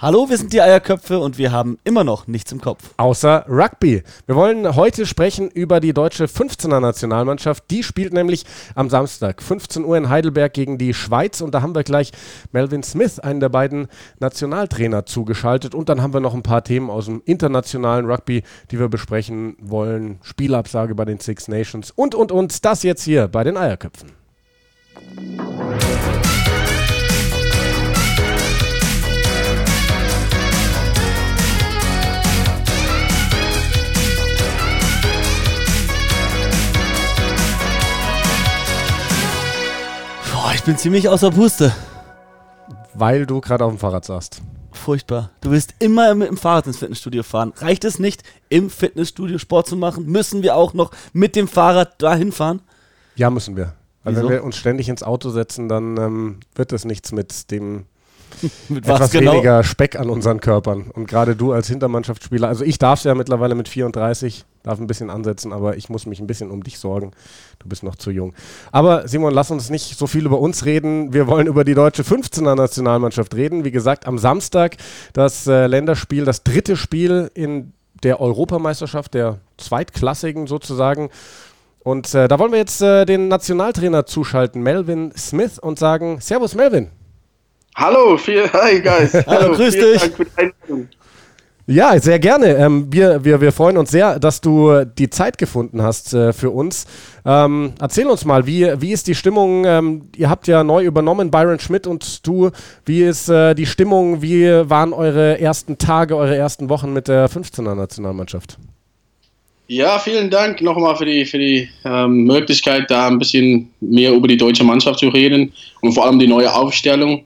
Hallo, wir sind die Eierköpfe und wir haben immer noch nichts im Kopf. Außer Rugby. Wir wollen heute sprechen über die deutsche 15er Nationalmannschaft. Die spielt nämlich am Samstag 15 Uhr in Heidelberg gegen die Schweiz und da haben wir gleich Melvin Smith, einen der beiden Nationaltrainer, zugeschaltet und dann haben wir noch ein paar Themen aus dem internationalen Rugby, die wir besprechen wollen. Spielabsage bei den Six Nations und und und das jetzt hier bei den Eierköpfen. Ich bin ziemlich außer Puste. Weil du gerade auf dem Fahrrad saßt. Furchtbar. Du willst immer mit dem Fahrrad ins Fitnessstudio fahren. Reicht es nicht, im Fitnessstudio Sport zu machen? Müssen wir auch noch mit dem Fahrrad dahin fahren? Ja, müssen wir. Weil Wieso? wenn wir uns ständig ins Auto setzen, dann ähm, wird das nichts mit dem Mit etwas weniger Speck an unseren Körpern. Und gerade du als Hintermannschaftsspieler, also ich darf es ja mittlerweile mit 34, darf ein bisschen ansetzen, aber ich muss mich ein bisschen um dich sorgen. Du bist noch zu jung. Aber Simon, lass uns nicht so viel über uns reden. Wir wollen über die deutsche 15er Nationalmannschaft reden. Wie gesagt, am Samstag das äh, Länderspiel, das dritte Spiel in der Europameisterschaft, der zweitklassigen sozusagen. Und äh, da wollen wir jetzt äh, den Nationaltrainer zuschalten, Melvin Smith, und sagen: Servus, Melvin. Hallo, viel, hi guys. Hallo, grüß vielen dich. Dank für die Einladung. Ja, sehr gerne. Ähm, wir, wir, wir freuen uns sehr, dass du die Zeit gefunden hast äh, für uns. Ähm, erzähl uns mal, wie, wie ist die Stimmung? Ähm, ihr habt ja neu übernommen, Byron Schmidt und du. Wie ist äh, die Stimmung? Wie waren eure ersten Tage, eure ersten Wochen mit der 15er Nationalmannschaft? Ja, vielen Dank nochmal für die, für die ähm, Möglichkeit, da ein bisschen mehr über die deutsche Mannschaft zu reden und vor allem die neue Aufstellung.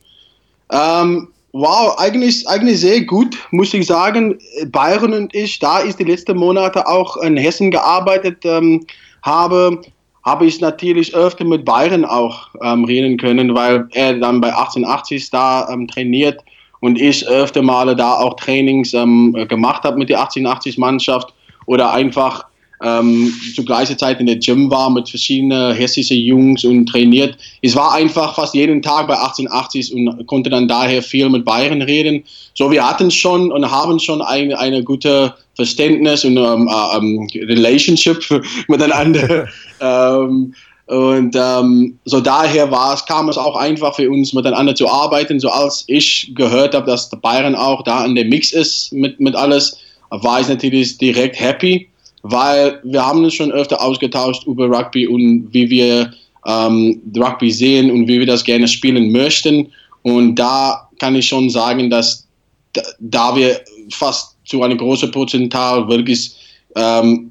Ähm, wow, eigentlich, eigentlich sehr gut, muss ich sagen. Bayern und ich, da ich die letzten Monate auch in Hessen gearbeitet ähm, habe, habe ich natürlich öfter mit Bayern auch ähm, reden können, weil er dann bei 1880 da ähm, trainiert und ich öfter Male da auch Trainings ähm, gemacht habe mit der 1880-Mannschaft oder einfach ähm, zur gleichen Zeit in der Gym war mit verschiedenen hessischen Jungs und trainiert. Es war einfach fast jeden Tag bei 1880 und konnte dann daher viel mit Bayern reden. So, wir hatten schon und haben schon eine, eine gute Verständnis und ähm, ähm, Relationship miteinander. ähm, und ähm, so daher war es, kam es auch einfach für uns miteinander zu arbeiten. So als ich gehört habe, dass Bayern auch da in der Mix ist mit, mit alles, war ich natürlich direkt happy, weil wir haben uns schon öfter ausgetauscht über Rugby und wie wir ähm, Rugby sehen und wie wir das gerne spielen möchten. Und da kann ich schon sagen, dass da, wir fast zu einem großen Prozental wirklich ähm,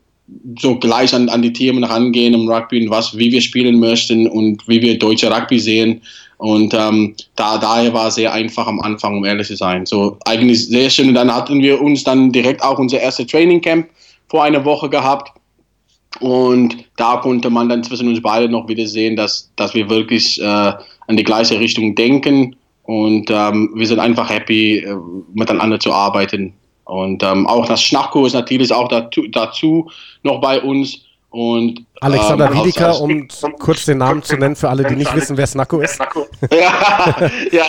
so gleich an, an die Themen rangehen im Rugby und was, wie wir spielen möchten und wie wir deutsche Rugby sehen. Und ähm, da, daher war es sehr einfach am Anfang, um ehrlich zu sein. So eigentlich sehr schön. Und dann hatten wir uns dann direkt auch unser erstes Training Camp vor einer Woche gehabt. Und da konnte man dann zwischen uns beide noch wieder sehen, dass, dass wir wirklich äh, in die gleiche Richtung denken. Und ähm, wir sind einfach happy, äh, miteinander zu arbeiten. Und ähm, auch das Schnacko ist natürlich auch dazu, dazu noch bei uns. Und, Alexander ähm, Wiedeker, um kurz den Namen zu nennen für alle, die nicht wissen, wer Snacko ist. ja, ja,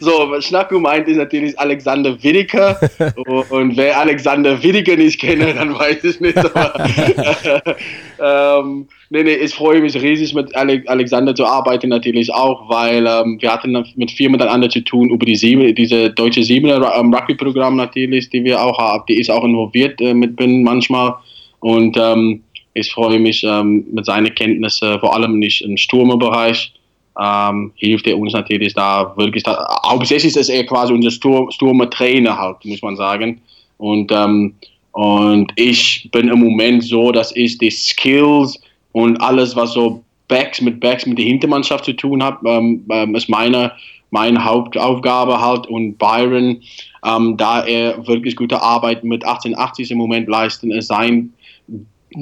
so, Schnacko meint ist natürlich Alexander Wiedeker. Und wer Alexander Wiedeker nicht kennt, dann weiß ich nicht. Aber, ähm, nee, nee, ich freue mich riesig mit Ale Alexander zu arbeiten, natürlich auch, weil ähm, wir hatten mit viel miteinander zu tun über die Sieben, diese deutsche Siebener ähm, Rugby-Programm natürlich, die wir auch haben. Die ist auch involviert äh, mit bin manchmal. Und ähm, ich freue mich ähm, mit seinen Kenntnissen, vor allem nicht im Sturmbereich, ähm, hilft er uns natürlich da wirklich. Da, hauptsächlich ist er quasi unser Sturm, Sturmer-Trainer halt, muss man sagen. Und, ähm, und ich bin im Moment so, dass ich die Skills und alles, was so Backs mit Backs mit der Hintermannschaft zu tun hat, ähm, ähm, ist meine, meine Hauptaufgabe halt. Und Byron, ähm, da er wirklich gute Arbeit mit 1880 im Moment leisten, ist sein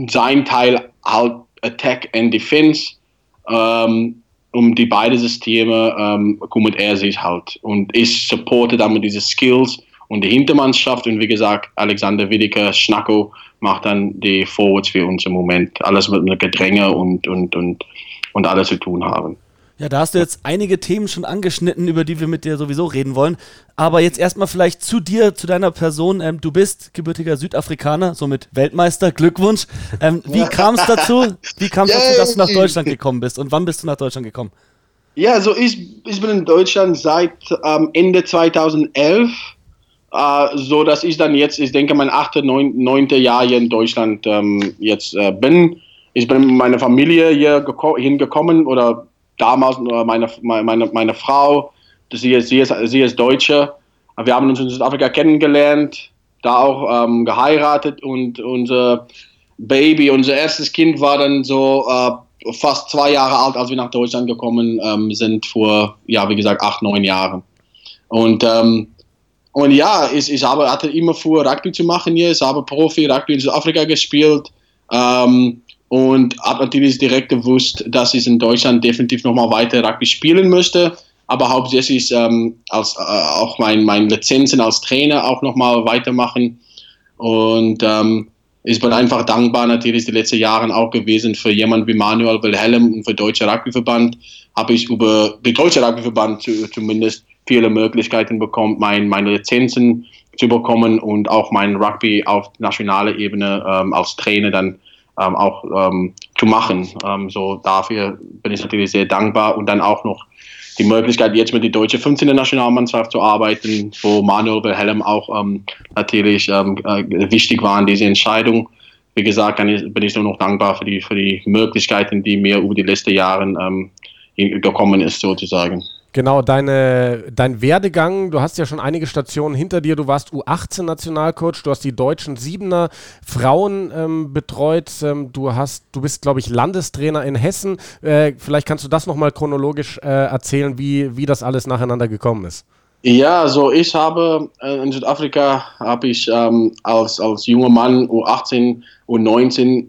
sein Teil halt Attack and Defense. Ähm, um die beiden Systeme ähm, kümmert er sich halt. Und ich supporte damit diese Skills und die Hintermannschaft. Und wie gesagt, Alexander Wiedeker, Schnacko macht dann die Forwards für uns im Moment. Alles mit Gedränge und, und, und, und alles zu tun haben. Ja, da hast du jetzt einige Themen schon angeschnitten, über die wir mit dir sowieso reden wollen. Aber jetzt erstmal vielleicht zu dir, zu deiner Person. Ähm, du bist gebürtiger Südafrikaner, somit Weltmeister. Glückwunsch. Ähm, wie kam es dazu? Wie kam es dazu, dass du nach Deutschland gekommen bist? Und wann bist du nach Deutschland gekommen? Ja, also ich, ich bin in Deutschland seit ähm, Ende 2011. Äh, so dass ich dann jetzt, ich denke, mein achte, neun, neunte Jahr hier in Deutschland ähm, jetzt äh, bin. Ich bin mit meiner Familie hier hingekommen oder damals meine, meine, meine Frau, sie ist, sie, ist, sie ist Deutsche. Wir haben uns in Südafrika kennengelernt, da auch ähm, geheiratet und unser Baby, unser erstes Kind war dann so äh, fast zwei Jahre alt, als wir nach Deutschland gekommen ähm, sind, vor, ja, wie gesagt, acht, neun Jahren. Und, ähm, und ja, ich, ich habe, hatte immer vor, Rugby zu machen hier. Ich habe Profi-Rugby in Südafrika gespielt. Ähm, und habe natürlich direkt gewusst, dass ich in Deutschland definitiv nochmal weiter Rugby spielen möchte, aber hauptsächlich ähm, als, äh, auch mein, mein Lizenzen als Trainer auch nochmal weitermachen. Und ähm, ich bin einfach dankbar. Natürlich die letzten Jahre auch gewesen für jemanden wie Manuel Wilhelm und für Deutsche Rugbyverband. Habe ich über den Deutsche Rugbyverband zu, zumindest viele Möglichkeiten bekommen, mein, meine Lizenzen zu bekommen und auch mein Rugby auf nationaler Ebene ähm, als Trainer dann ähm, auch ähm, zu machen. Ähm, so dafür bin ich natürlich sehr dankbar und dann auch noch die Möglichkeit, jetzt mit der deutschen 15. Nationalmannschaft zu arbeiten, wo Manuel Wilhelm auch ähm, natürlich ähm, äh, wichtig war in dieser Entscheidung. Wie gesagt, bin ich nur noch dankbar für die, für die Möglichkeiten, die mir über die letzten Jahre ähm, gekommen ist, sozusagen. Genau, deine, dein Werdegang, du hast ja schon einige Stationen hinter dir. Du warst U18-Nationalcoach, du hast die deutschen Siebener Frauen ähm, betreut. Ähm, du, hast, du bist, glaube ich, Landestrainer in Hessen. Äh, vielleicht kannst du das nochmal chronologisch äh, erzählen, wie, wie das alles nacheinander gekommen ist. Ja, also ich habe äh, in Südafrika habe ich ähm, als, als junger Mann U18, U19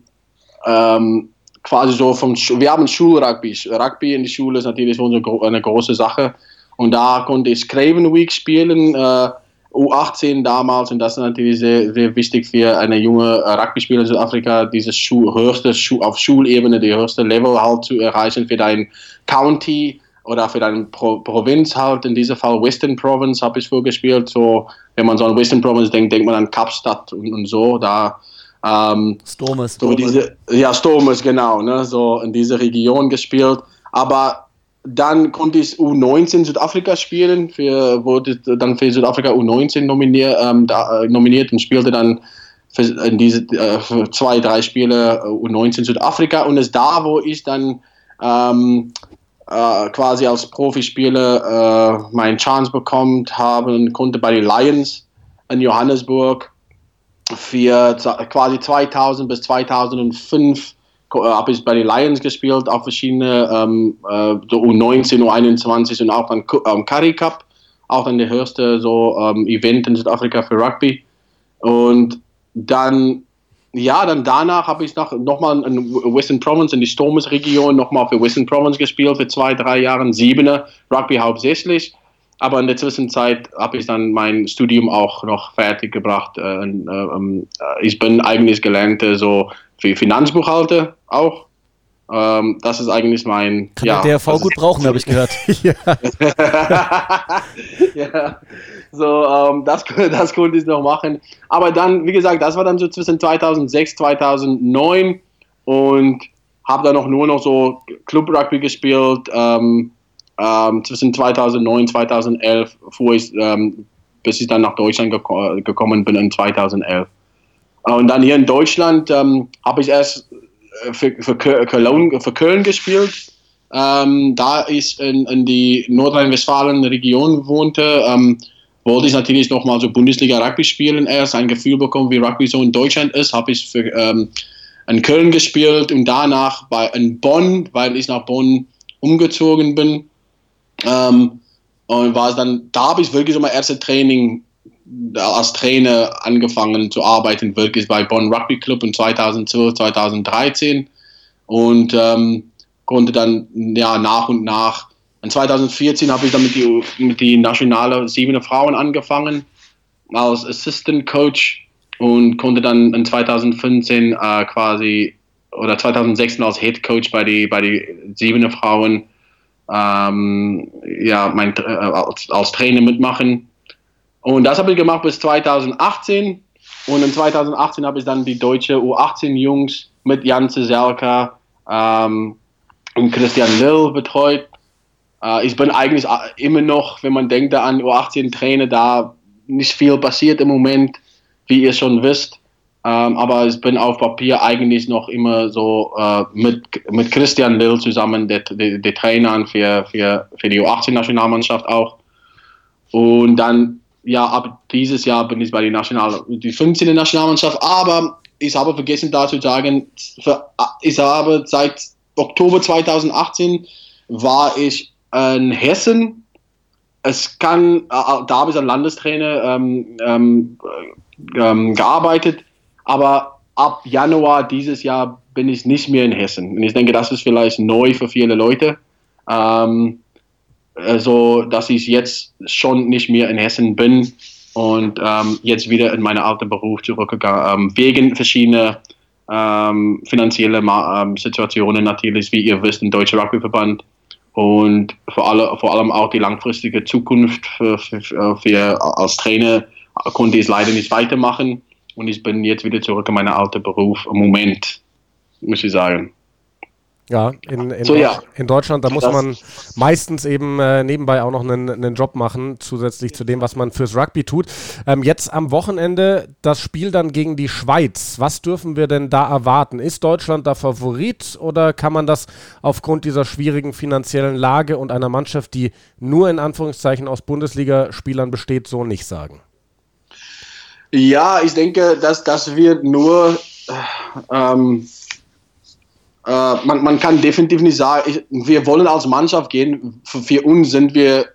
ähm, quasi so vom, wir haben Schulrugby. Rugby in der Schule ist natürlich eine große Sache. Und da konnte ich Craven Week spielen, äh, U18 damals. Und das ist natürlich sehr, sehr wichtig für eine junge Rugby-Spieler in Südafrika, dieses Schu höchste Schu auf Schulebene, die höchste Level halt zu erreichen für dein County oder für deine Pro Provinz halt. In diesem Fall Western Province habe ich vorgespielt. So, wenn man so an Western Province denkt, denkt man an Kapstadt und, und so. Da ähm, Stormes. So diese, ja, Stormes, genau, ne, so in dieser Region gespielt. Aber dann konnte ich U19 Südafrika spielen, für, wurde dann für Südafrika U19 nominiert, ähm, da, äh, nominiert und spielte dann für, in diese äh, für zwei, drei Spiele äh, U19 Südafrika und es da, wo ich dann ähm, äh, quasi als Profispieler äh, meinen Chance bekommen habe und konnte bei den Lions in Johannesburg für quasi 2000 bis 2005 äh, habe ich bei den Lions gespielt, auch verschiedene ähm, äh, so U19, U21 und auch dann ähm, Curry Cup, auch dann der höchste so ähm, Event in Südafrika für Rugby. Und dann, ja, dann danach habe ich noch, noch mal in Western Province, in die Stormes-Region, nochmal für Western Province gespielt, für zwei, drei Jahre, Siebener, Rugby hauptsächlich. Aber in der Zwischenzeit habe ich dann mein Studium auch noch fertig gebracht. Äh, äh, ähm, äh, ich bin eigentlich gelernter so für Finanzbuchhalter auch. Ähm, das ist eigentlich mein. Kann ja, der DRV gut brauchen, habe ich gehört. ja. ja. So, ähm, das, das konnte ich noch machen. Aber dann, wie gesagt, das war dann so zwischen 2006, 2009 und habe dann noch nur noch so Club Rugby gespielt. Ähm, ähm, zwischen 2009 und 2011 fuhr ich, ähm, bis ich dann nach Deutschland geko gekommen bin in 2011. Und dann hier in Deutschland ähm, habe ich erst äh, für, für, Köln, für Köln gespielt. Ähm, da ich in, in die Nordrhein-Westfalen-Region wohnte, ähm, wollte ich natürlich nochmal so Bundesliga Rugby spielen. Erst ein Gefühl bekommen, wie Rugby so in Deutschland ist. Habe ich für, ähm, in Köln gespielt und danach bei, in Bonn, weil ich nach Bonn umgezogen bin. Ähm, und war dann, da habe ich wirklich so mein erstes Training als Trainer angefangen zu arbeiten, wirklich bei Bonn Rugby Club in 2012, 2013 und ähm, konnte dann ja nach und nach. In 2014 habe ich dann mit die, mit die nationale Siebener Frauen angefangen als Assistant Coach und konnte dann in 2015 äh, quasi oder 2016 als Head Coach bei die bei die Siebener Frauen ähm, ja, mein, äh, als, als Trainer mitmachen. Und das habe ich gemacht bis 2018. Und in 2018 habe ich dann die deutsche U18-Jungs mit Jan Zelka ähm, und Christian Lill betreut. Äh, ich bin eigentlich immer noch, wenn man denkt an U18-Trainer, da nicht viel passiert im Moment, wie ihr schon wisst. Ähm, aber ich bin auf Papier eigentlich noch immer so äh, mit, mit Christian Lill zusammen, der, der, der Trainer für, für, für die U18-Nationalmannschaft auch. Und dann, ja, ab dieses Jahr bin ich bei der National, die 15. Nationalmannschaft. Aber ich habe vergessen da zu sagen, für, ich habe seit Oktober 2018 war ich in Hessen. Es kann, äh, da habe ich als Landestrainer ähm, ähm, ähm, gearbeitet aber ab Januar dieses Jahr bin ich nicht mehr in Hessen. Und ich denke, das ist vielleicht neu für viele Leute. Ähm, also, dass ich jetzt schon nicht mehr in Hessen bin und ähm, jetzt wieder in meinen alten Beruf zurückgegangen, ähm, wegen verschiedener ähm, finanzielle ähm, Situationen natürlich, wie ihr wisst, im Deutschen Rugbyverband und vor, alle, vor allem auch die langfristige Zukunft für, für, für, als Trainer konnte ich es leider nicht weitermachen und ich bin jetzt wieder zurück in meinen alten Beruf im Moment, muss ich sagen. Ja, in, in, so, ja. in Deutschland, da muss das man meistens eben äh, nebenbei auch noch einen, einen, Job machen, zusätzlich zu dem, was man fürs Rugby tut. Ähm, jetzt am Wochenende das Spiel dann gegen die Schweiz. Was dürfen wir denn da erwarten? Ist Deutschland da Favorit oder kann man das aufgrund dieser schwierigen finanziellen Lage und einer Mannschaft, die nur in Anführungszeichen aus Bundesligaspielern besteht, so nicht sagen? Ja, ich denke, dass das wird nur. Ähm, äh, man, man kann definitiv nicht sagen, ich, wir wollen als Mannschaft gehen. Für, für, uns sind wir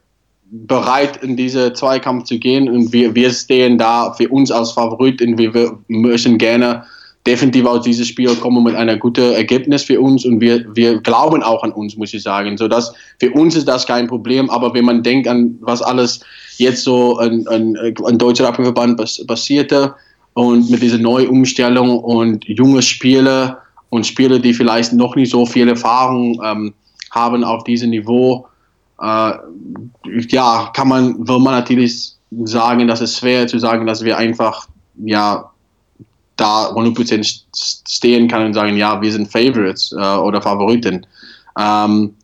bereit, in diese Zweikampf zu gehen und wir, wir stehen da für uns als Favorit und wir, wir möchten gerne definitiv aus diesem Spiel kommen mit einem guten Ergebnis für uns und wir, wir glauben auch an uns, muss ich sagen. So für uns ist das kein Problem, aber wenn man denkt an was alles jetzt so ein, ein, ein deutscher Abwehrverband passierte und mit dieser neuen Umstellung und junge Spieler und Spieler, die vielleicht noch nicht so viel Erfahrung ähm, haben auf diesem Niveau, äh, ja, kann man, will man natürlich sagen, dass es schwer zu sagen, dass wir einfach ja da 100% stehen kann und sagen, ja, wir sind Favorites äh, oder Favoriten. Ähm,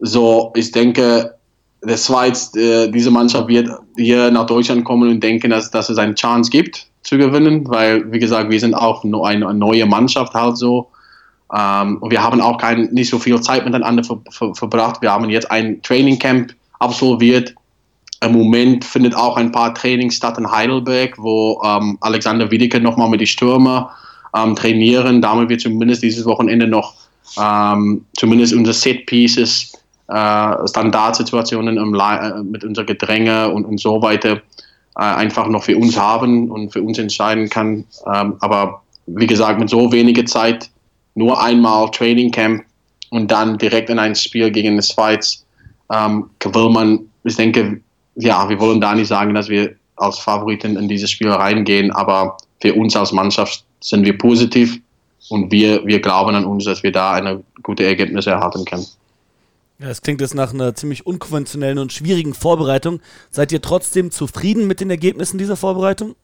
so, ich denke, der Schweiz, äh, diese Mannschaft wird hier nach Deutschland kommen und denken, dass, dass es eine Chance gibt zu gewinnen, weil, wie gesagt, wir sind auch eine, eine neue Mannschaft halt so. Ähm, und wir haben auch kein, nicht so viel Zeit miteinander ver, ver, verbracht. Wir haben jetzt ein Training Camp absolviert im Moment findet auch ein paar Trainings statt in Heidelberg, wo ähm, Alexander Wiedeke nochmal mit den Stürmer ähm, trainieren. Da haben wir zumindest dieses Wochenende noch ähm, zumindest unsere Set-Pieces, äh, Standardsituationen äh, mit unser Gedränge und, und so weiter äh, einfach noch für uns haben und für uns entscheiden kann. Ähm, aber wie gesagt, mit so weniger Zeit, nur einmal Training Camp und dann direkt in ein Spiel gegen die Schweiz, ähm, will man, ich denke, ja, wir wollen da nicht sagen, dass wir als Favoriten in dieses Spiel reingehen, aber für uns als Mannschaft sind wir positiv und wir, wir glauben an uns, dass wir da eine gute Ergebnisse erhalten können. Ja, es klingt jetzt nach einer ziemlich unkonventionellen und schwierigen Vorbereitung. Seid ihr trotzdem zufrieden mit den Ergebnissen dieser Vorbereitung?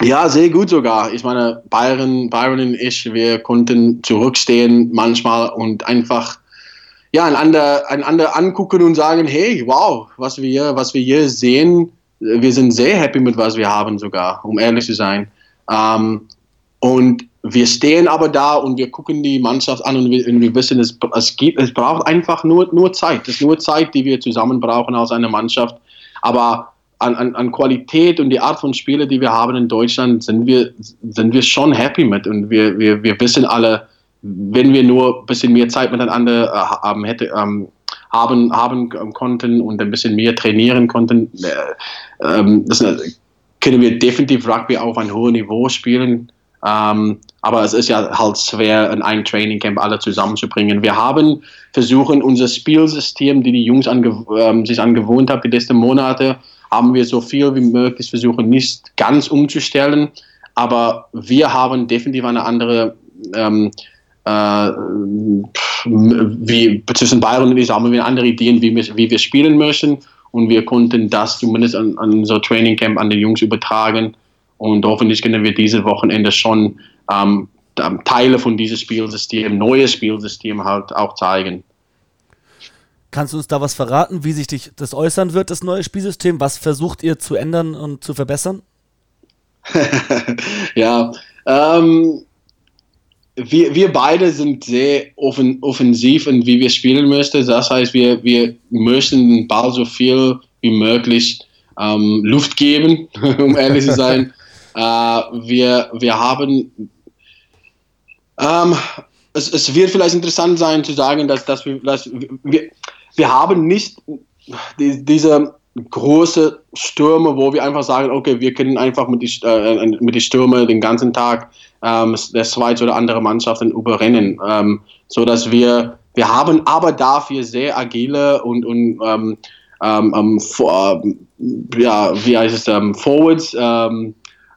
Ja, sehr gut sogar. Ich meine, Byron, Byron und ich, wir konnten zurückstehen manchmal und einfach ja, einander, einander angucken und sagen, hey, wow, was wir, was wir hier sehen, wir sind sehr happy mit was wir haben sogar, um ehrlich zu sein. Ähm, und wir stehen aber da und wir gucken die Mannschaft an und wir, und wir wissen, es, es, gibt, es braucht einfach nur, nur Zeit. Es ist nur Zeit, die wir zusammen brauchen als eine Mannschaft. Aber an, an, an Qualität und die Art von Spiele, die wir haben in Deutschland, sind wir, sind wir schon happy mit. Und wir, wir, wir wissen alle, wenn wir nur ein bisschen mehr Zeit miteinander äh, haben, hätte, ähm, haben, haben konnten und ein bisschen mehr trainieren konnten, äh, ähm, das, können wir definitiv Rugby auf ein hohes Niveau spielen. Ähm, aber es ist ja halt schwer, in einem Trainingcamp alle zusammenzubringen. Wir haben versucht, unser Spielsystem, die die Jungs ange ähm, sich angewohnt haben, die letzten Monate, haben wir so viel wie möglich versucht, nicht ganz umzustellen. Aber wir haben definitiv eine andere ähm, äh, wie zwischen Bayern und ich haben wir andere Ideen, wie wir, wie wir spielen möchten und wir konnten das zumindest an, an unser Training Camp an die Jungs übertragen und hoffentlich können wir dieses Wochenende schon ähm, Teile von diesem Spielsystem, neues Spielsystem halt auch zeigen. Kannst du uns da was verraten, wie sich das äußern wird, das neue Spielsystem? Was versucht ihr zu ändern und zu verbessern? ja, ähm, wir, wir beide sind sehr offen, offensiv in wie wir spielen möchten. Das heißt, wir, wir möchten den Ball so viel wie möglich ähm, Luft geben, um ehrlich zu sein. äh, wir, wir haben ähm, es, es, wird vielleicht interessant sein zu sagen, dass, dass, wir, dass wir, wir haben nicht die, diese große Stürme, wo wir einfach sagen, okay, wir können einfach mit die, äh, mit die Stürme den ganzen Tag ähm, der zweite oder andere Mannschaften überrennen, ähm, so dass wir wir haben aber dafür sehr agile und, und ähm, ähm, ähm for, ja, wie heißt es, ähm, Forwards äh,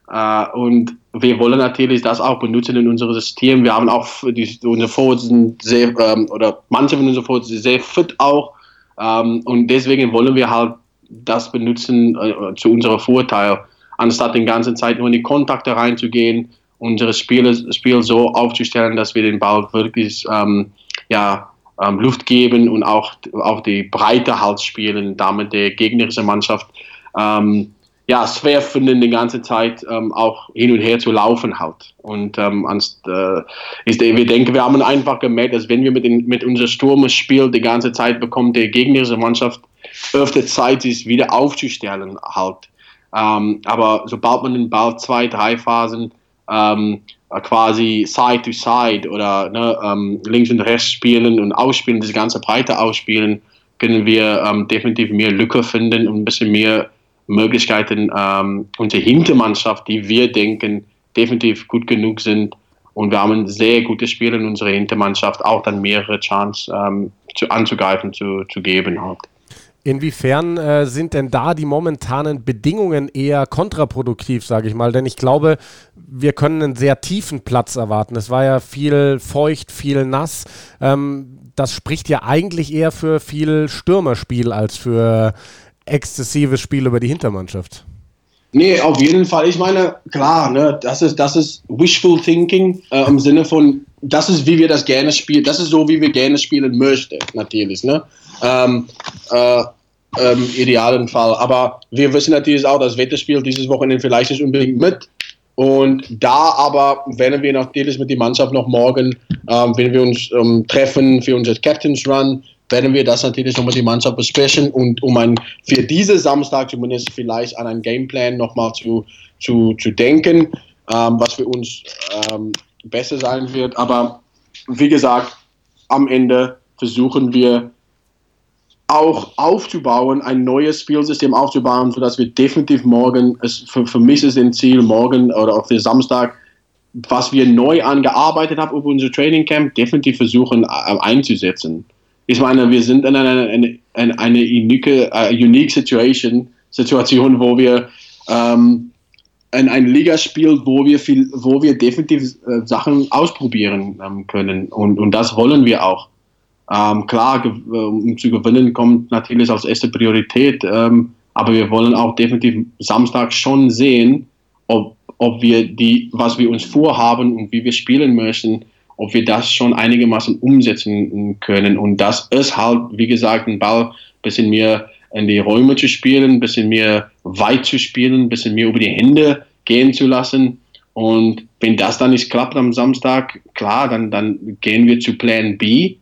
und wir wollen natürlich das auch benutzen in unserem System. Wir haben auch die, unsere Forwards sehr oder manche von unseren Forwards sind sehr fit auch und deswegen wollen wir halt das benutzen äh, zu unserem Vorteil, anstatt den ganzen Zeit nur in die Kontakte reinzugehen, unsere Spiele, Spiel so aufzustellen, dass wir den Ball wirklich ähm, ja, ähm, Luft geben und auch, auch die Breite halt spielen, damit die gegnerische Mannschaft ähm, ja, schwer finden, die ganze Zeit ähm, auch hin und her zu laufen halt. Und ähm, anst, äh, ist, wir denken, wir haben einfach gemerkt, dass wenn wir mit, den, mit unserem Sturm spielen, die ganze Zeit bekommt die gegnerische Mannschaft öfter Zeit, sich wieder aufzustellen halt. Ähm, aber sobald man den Ball zwei, drei Phasen ähm, quasi Side to Side oder ne, ähm, links und rechts spielen und ausspielen, diese ganze Breite ausspielen, können wir ähm, definitiv mehr Lücke finden und ein bisschen mehr Möglichkeiten, ähm, unsere Hintermannschaft, die wir denken, definitiv gut genug sind. Und wir haben sehr gute Spiele in unserer Hintermannschaft, auch dann mehrere Chancen ähm, zu, anzugreifen, zu, zu geben. Halt. Inwiefern äh, sind denn da die momentanen Bedingungen eher kontraproduktiv, sage ich mal? Denn ich glaube, wir können einen sehr tiefen Platz erwarten. Es war ja viel feucht, viel nass. Ähm, das spricht ja eigentlich eher für viel Stürmerspiel als für exzessives Spiel über die Hintermannschaft. Nee, auf jeden Fall. Ich meine, klar, ne, das ist, das ist wishful thinking äh, im Sinne von, das ist, wie wir das gerne spielen, das ist so, wie wir gerne spielen möchten, natürlich. Ne? Ähm, äh, ähm, idealen Fall. Aber wir wissen natürlich auch, das Wetter spielt dieses Wochenende vielleicht nicht unbedingt mit. Und da aber werden wir natürlich mit der Mannschaft noch morgen, ähm, wenn wir uns ähm, treffen für unser Captain's Run, werden wir das natürlich noch mit der Mannschaft besprechen und um ein, für diese Samstag zumindest vielleicht an einen Gameplan nochmal zu, zu, zu denken, ähm, was für uns ähm, besser sein wird. Aber wie gesagt, am Ende versuchen wir auch aufzubauen, ein neues Spielsystem aufzubauen, sodass wir definitiv morgen, es, für, für mich ist ein Ziel, morgen oder auch für Samstag, was wir neu angearbeitet haben über unser Training Camp, definitiv versuchen äh, einzusetzen. Ich meine, wir sind in einer eine, eine, unique, uh, unique situation, Situation, wo wir ähm, in eine Liga spielen, wo wir viel, wo wir definitiv äh, Sachen ausprobieren ähm, können und, und das wollen wir auch. Ähm, klar, um zu gewinnen kommt natürlich als erste Priorität, ähm, aber wir wollen auch definitiv Samstag schon sehen, ob, ob wir die, was wir uns vorhaben und wie wir spielen möchten, ob wir das schon einigermaßen umsetzen können. Und das ist halt, wie gesagt, ein Ball ein bisschen mehr in die Räume zu spielen, ein bisschen mehr weit zu spielen, ein bisschen mehr über die Hände gehen zu lassen. Und wenn das dann nicht klappt am Samstag, klar, dann, dann gehen wir zu Plan B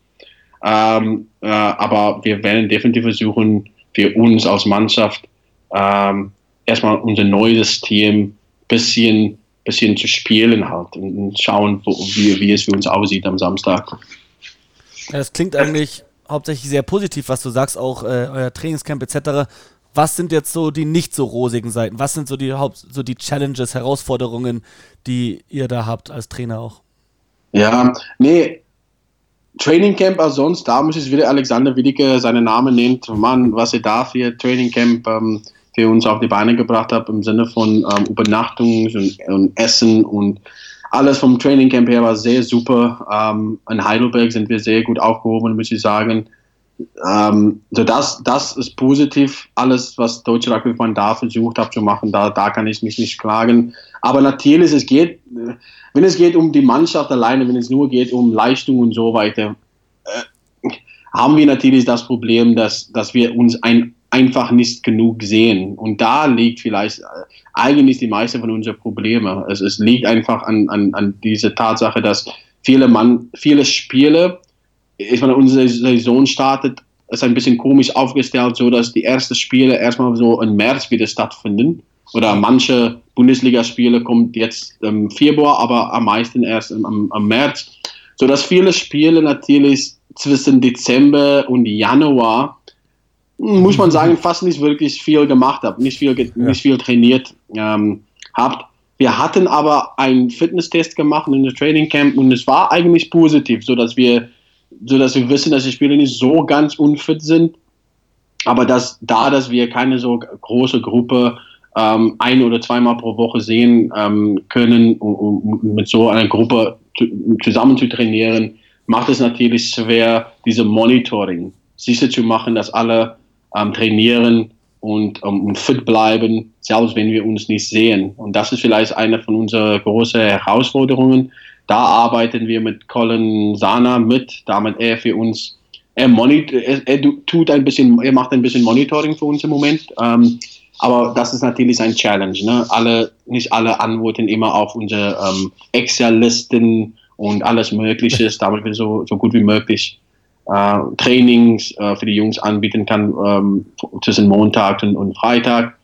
ähm, äh, aber wir werden definitiv versuchen, für uns als Mannschaft ähm, erstmal unser neues Team bisschen bisschen zu spielen halt und schauen, wo, wie, wie es für uns aussieht am Samstag. Ja, das klingt eigentlich hauptsächlich sehr positiv, was du sagst, auch äh, euer Trainingscamp etc. Was sind jetzt so die nicht so rosigen Seiten? Was sind so die Haupt so die Challenges, Herausforderungen, die ihr da habt als Trainer auch? Ja, nee, Training Camp als sonst, da muss es wieder Alexander Widicke seinen Namen nennt. Mann, was er da für Training Camp ähm, für uns auf die Beine gebracht hat, im Sinne von ähm, Übernachtung und, und, Essen und alles vom Training Camp her war sehr super. Ähm, in Heidelberg sind wir sehr gut aufgehoben, muss ich sagen. Ähm, so das, das ist positiv. Alles, was Deutsche Rugbyverband da versucht hat zu machen, da, da kann ich mich nicht klagen. Aber natürlich, es geht, wenn es geht um die Mannschaft alleine, wenn es nur geht um Leistung und so weiter, äh, haben wir natürlich das Problem, dass, dass wir uns ein, einfach nicht genug sehen. Und da liegt vielleicht äh, eigentlich die meiste von unseren Problemen. Es, es liegt einfach an, an, an dieser Tatsache, dass viele, Mann, viele Spiele, ich meine, unsere Saison startet, ist ein bisschen komisch aufgestellt, so dass die ersten Spiele erstmal so im März wieder stattfinden. Oder manche Bundesligaspiele kommen jetzt im Februar, aber am meisten erst im, im März. So dass viele Spiele natürlich zwischen Dezember und Januar, muss man sagen, fast nicht wirklich viel gemacht habe, nicht viel, nicht viel trainiert ähm, habt. Wir hatten aber einen Fitnesstest gemacht in der Training Camp und es war eigentlich positiv, so dass wir so dass wir wissen, dass die Spieler nicht so ganz unfit sind, aber dass da, dass wir keine so große Gruppe ähm, ein oder zweimal pro Woche sehen ähm, können, um, um, mit so einer Gruppe zusammen zu trainieren, macht es natürlich schwer, diese Monitoring sicher zu machen, dass alle ähm, trainieren und, und fit bleiben, selbst wenn wir uns nicht sehen. Und das ist vielleicht eine von unseren großen Herausforderungen, da arbeiten wir mit Colin Sana mit, damit er für uns, er, monitor, er, er tut ein bisschen, er macht ein bisschen Monitoring für uns im Moment. Ähm, aber das ist natürlich ein Challenge. Ne? Alle, nicht alle antworten immer auf unsere ähm, Excel-Listen und alles Mögliche, damit wir so, so gut wie möglich Trainings äh, für die Jungs anbieten kann ähm, zwischen Montag und, und Freitag.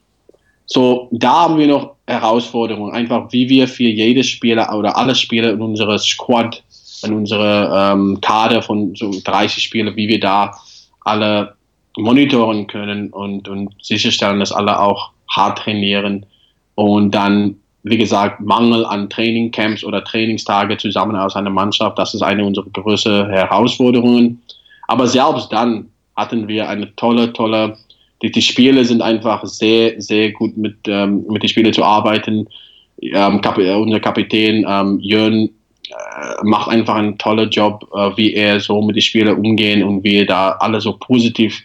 So, da haben wir noch Herausforderungen, einfach wie wir für jedes Spieler oder alle Spieler in unserer Squad, in unserer ähm, Kader von so 30 Spielern, wie wir da alle monitoren können und, und sicherstellen, dass alle auch hart trainieren und dann, wie gesagt, Mangel an Trainingcamps oder Trainingstage zusammen aus einer Mannschaft, das ist eine unserer größten Herausforderungen. Aber selbst dann hatten wir eine tolle, tolle die, die Spiele sind einfach sehr, sehr gut mit, ähm, mit den Spielen zu arbeiten. Ähm, Kap unser Kapitän ähm, Jörn äh, macht einfach einen tollen Job, äh, wie er so mit den Spielen umgehen und wie er da alle so positiv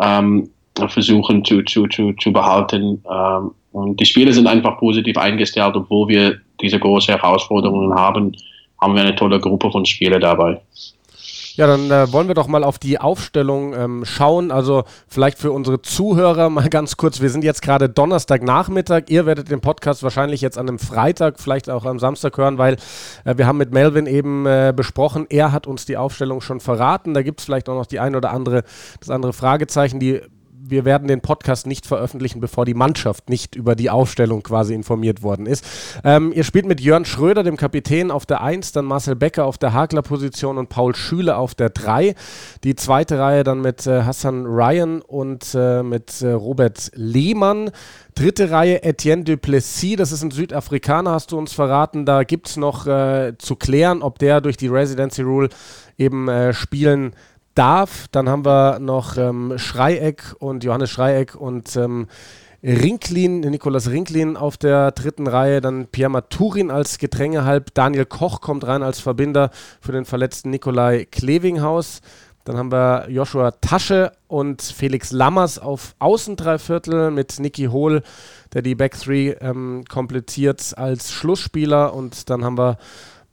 ähm, versuchen zu, zu, zu, zu behalten. Ähm, und die Spiele sind einfach positiv eingestellt, obwohl wir diese großen Herausforderungen haben, haben wir eine tolle Gruppe von Spielern dabei. Ja, dann äh, wollen wir doch mal auf die Aufstellung ähm, schauen. Also vielleicht für unsere Zuhörer mal ganz kurz. Wir sind jetzt gerade Donnerstagnachmittag. Ihr werdet den Podcast wahrscheinlich jetzt an einem Freitag, vielleicht auch am Samstag hören, weil äh, wir haben mit Melvin eben äh, besprochen. Er hat uns die Aufstellung schon verraten. Da gibt es vielleicht auch noch die ein oder andere, das andere Fragezeichen, die wir werden den Podcast nicht veröffentlichen, bevor die Mannschaft nicht über die Aufstellung quasi informiert worden ist. Ähm, ihr spielt mit Jörn Schröder, dem Kapitän, auf der 1, dann Marcel Becker auf der Hakler-Position und Paul Schüle auf der 3. Die zweite Reihe dann mit äh, Hassan Ryan und äh, mit äh, Robert Lehmann. Dritte Reihe Etienne Duplessis, das ist ein Südafrikaner, hast du uns verraten. Da gibt es noch äh, zu klären, ob der durch die Residency Rule eben äh, spielen kann darf. Dann haben wir noch ähm, Schreieck und Johannes Schreieck und ähm, Rinklin, Nikolas Rinklin auf der dritten Reihe, dann Pierre Maturin als Gedrängehalb, Daniel Koch kommt rein als Verbinder für den verletzten Nikolai Klevinghaus. Dann haben wir Joshua Tasche und Felix Lammers auf Außendreiviertel mit Nicky Hohl, der die Back Three ähm, komplettiert als Schlussspieler. Und dann haben wir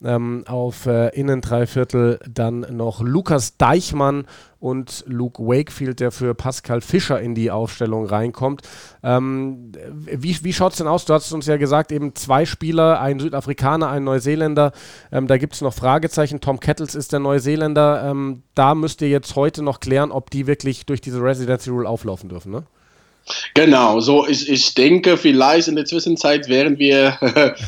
ähm, auf äh, Innen Dreiviertel dann noch Lukas Deichmann und Luke Wakefield, der für Pascal Fischer in die Aufstellung reinkommt. Ähm, wie wie schaut es denn aus? Du hast uns ja gesagt, eben zwei Spieler, ein Südafrikaner, ein Neuseeländer. Ähm, da gibt es noch Fragezeichen. Tom Kettles ist der Neuseeländer. Ähm, da müsst ihr jetzt heute noch klären, ob die wirklich durch diese Residency Rule auflaufen dürfen, ne? Genau, so ich, ich denke, vielleicht in der Zwischenzeit, während wir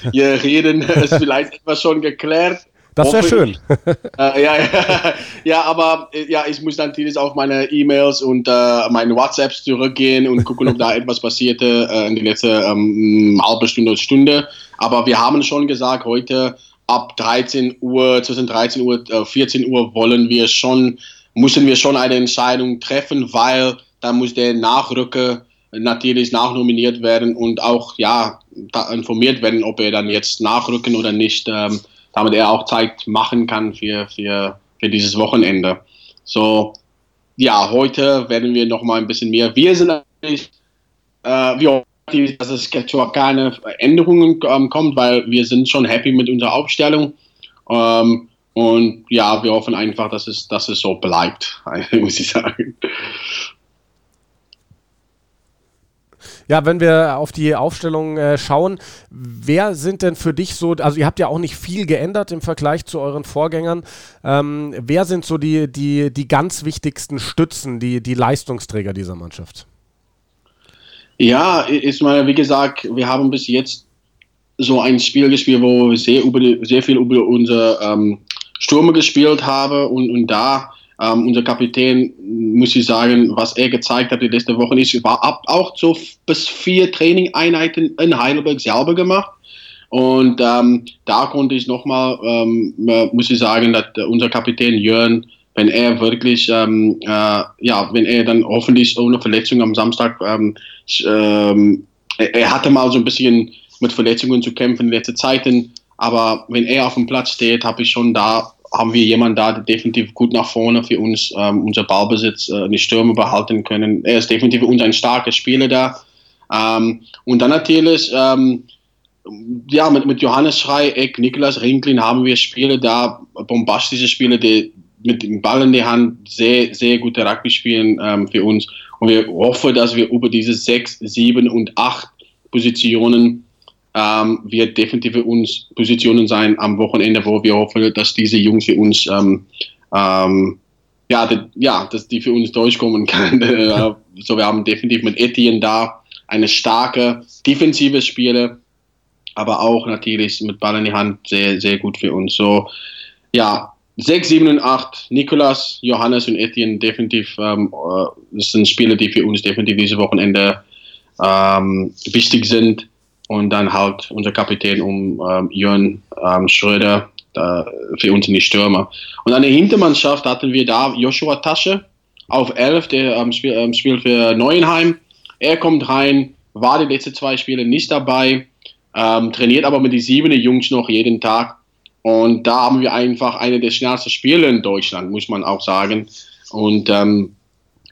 hier reden, ist vielleicht etwas schon geklärt. Das wäre schön. äh, ja, ja, ja, aber äh, ja, ich muss natürlich auf meine E-Mails und äh, meine WhatsApps zurückgehen und gucken, ob da etwas passierte äh, in der letzten ähm, halbe Stunde oder Stunde. Aber wir haben schon gesagt, heute ab 13 Uhr, zwischen 13 Uhr, äh, 14 Uhr wollen wir schon, müssen wir schon eine Entscheidung treffen, weil da muss der Nachrücker natürlich nachnominiert werden und auch ja informiert werden, ob er dann jetzt nachrücken oder nicht, ähm, damit er auch Zeit machen kann für, für, für dieses Wochenende. So, ja, heute werden wir noch mal ein bisschen mehr. Wir sind natürlich, äh, wir hoffen, dass es keine Änderungen ähm, kommt, weil wir sind schon happy mit unserer Aufstellung. Ähm, und ja, wir hoffen einfach, dass es, dass es so bleibt, muss ich sagen. Ja, wenn wir auf die Aufstellung äh, schauen, wer sind denn für dich so, also ihr habt ja auch nicht viel geändert im Vergleich zu euren Vorgängern, ähm, wer sind so die, die, die ganz wichtigsten Stützen, die, die Leistungsträger dieser Mannschaft? Ja, ich meine, wie gesagt, wir haben bis jetzt so ein Spiel gespielt, wo wir sehr, über sehr viel über unsere ähm, Stürme gespielt haben und, und da ähm, unser Kapitän, muss ich sagen, was er gezeigt hat die letzten Wochen, ist, war ab, auch so bis vier Trainingeinheiten in Heidelberg selber gemacht. Und ähm, da konnte ich nochmal, ähm, muss ich sagen, dass unser Kapitän Jörn, wenn er wirklich, ähm, äh, ja, wenn er dann hoffentlich ohne Verletzung am Samstag, ähm, ähm, er, hatte mal so ein bisschen mit Verletzungen zu kämpfen in letzter Zeiten, aber wenn er auf dem Platz steht, habe ich schon da haben wir jemanden da, der definitiv gut nach vorne für uns ähm, unser Ballbesitz, äh, die Stürme behalten können. Er ist definitiv uns ein starker Spieler da. Ähm, und dann natürlich, ähm, ja, mit, mit Johannes Schreieck, Niklas Rinklin haben wir Spiele da, bombastische Spiele, die mit dem Ball in die Hand sehr, sehr gute Rugby spielen ähm, für uns. Und wir hoffen, dass wir über diese sechs, sieben und acht Positionen ähm, wird definitiv für uns Positionen sein am Wochenende, wo wir hoffen, dass diese Jungs für uns ähm, ähm, ja, die, ja, dass die für uns durchkommen können. so, wir haben definitiv mit Etienne da eine starke defensive Spieler, aber auch natürlich mit Ball in die Hand sehr, sehr gut für uns. So, ja, 6, 7 und 8, Nikolas, Johannes und Etienne definitiv, ähm, äh, das sind Spieler, die für uns definitiv diese Wochenende ähm, wichtig sind. Und dann halt unser Kapitän um ähm, Jörn ähm, Schröder äh, für uns in die Stürmer. Und der Hintermannschaft hatten wir da Joshua Tasche auf 11, der ähm, spiel, ähm, spielt für Neuenheim. Er kommt rein, war die letzten zwei Spiele nicht dabei, ähm, trainiert aber mit den sieben Jungs noch jeden Tag. Und da haben wir einfach eine der schnellsten Spiele in Deutschland, muss man auch sagen. Und ähm,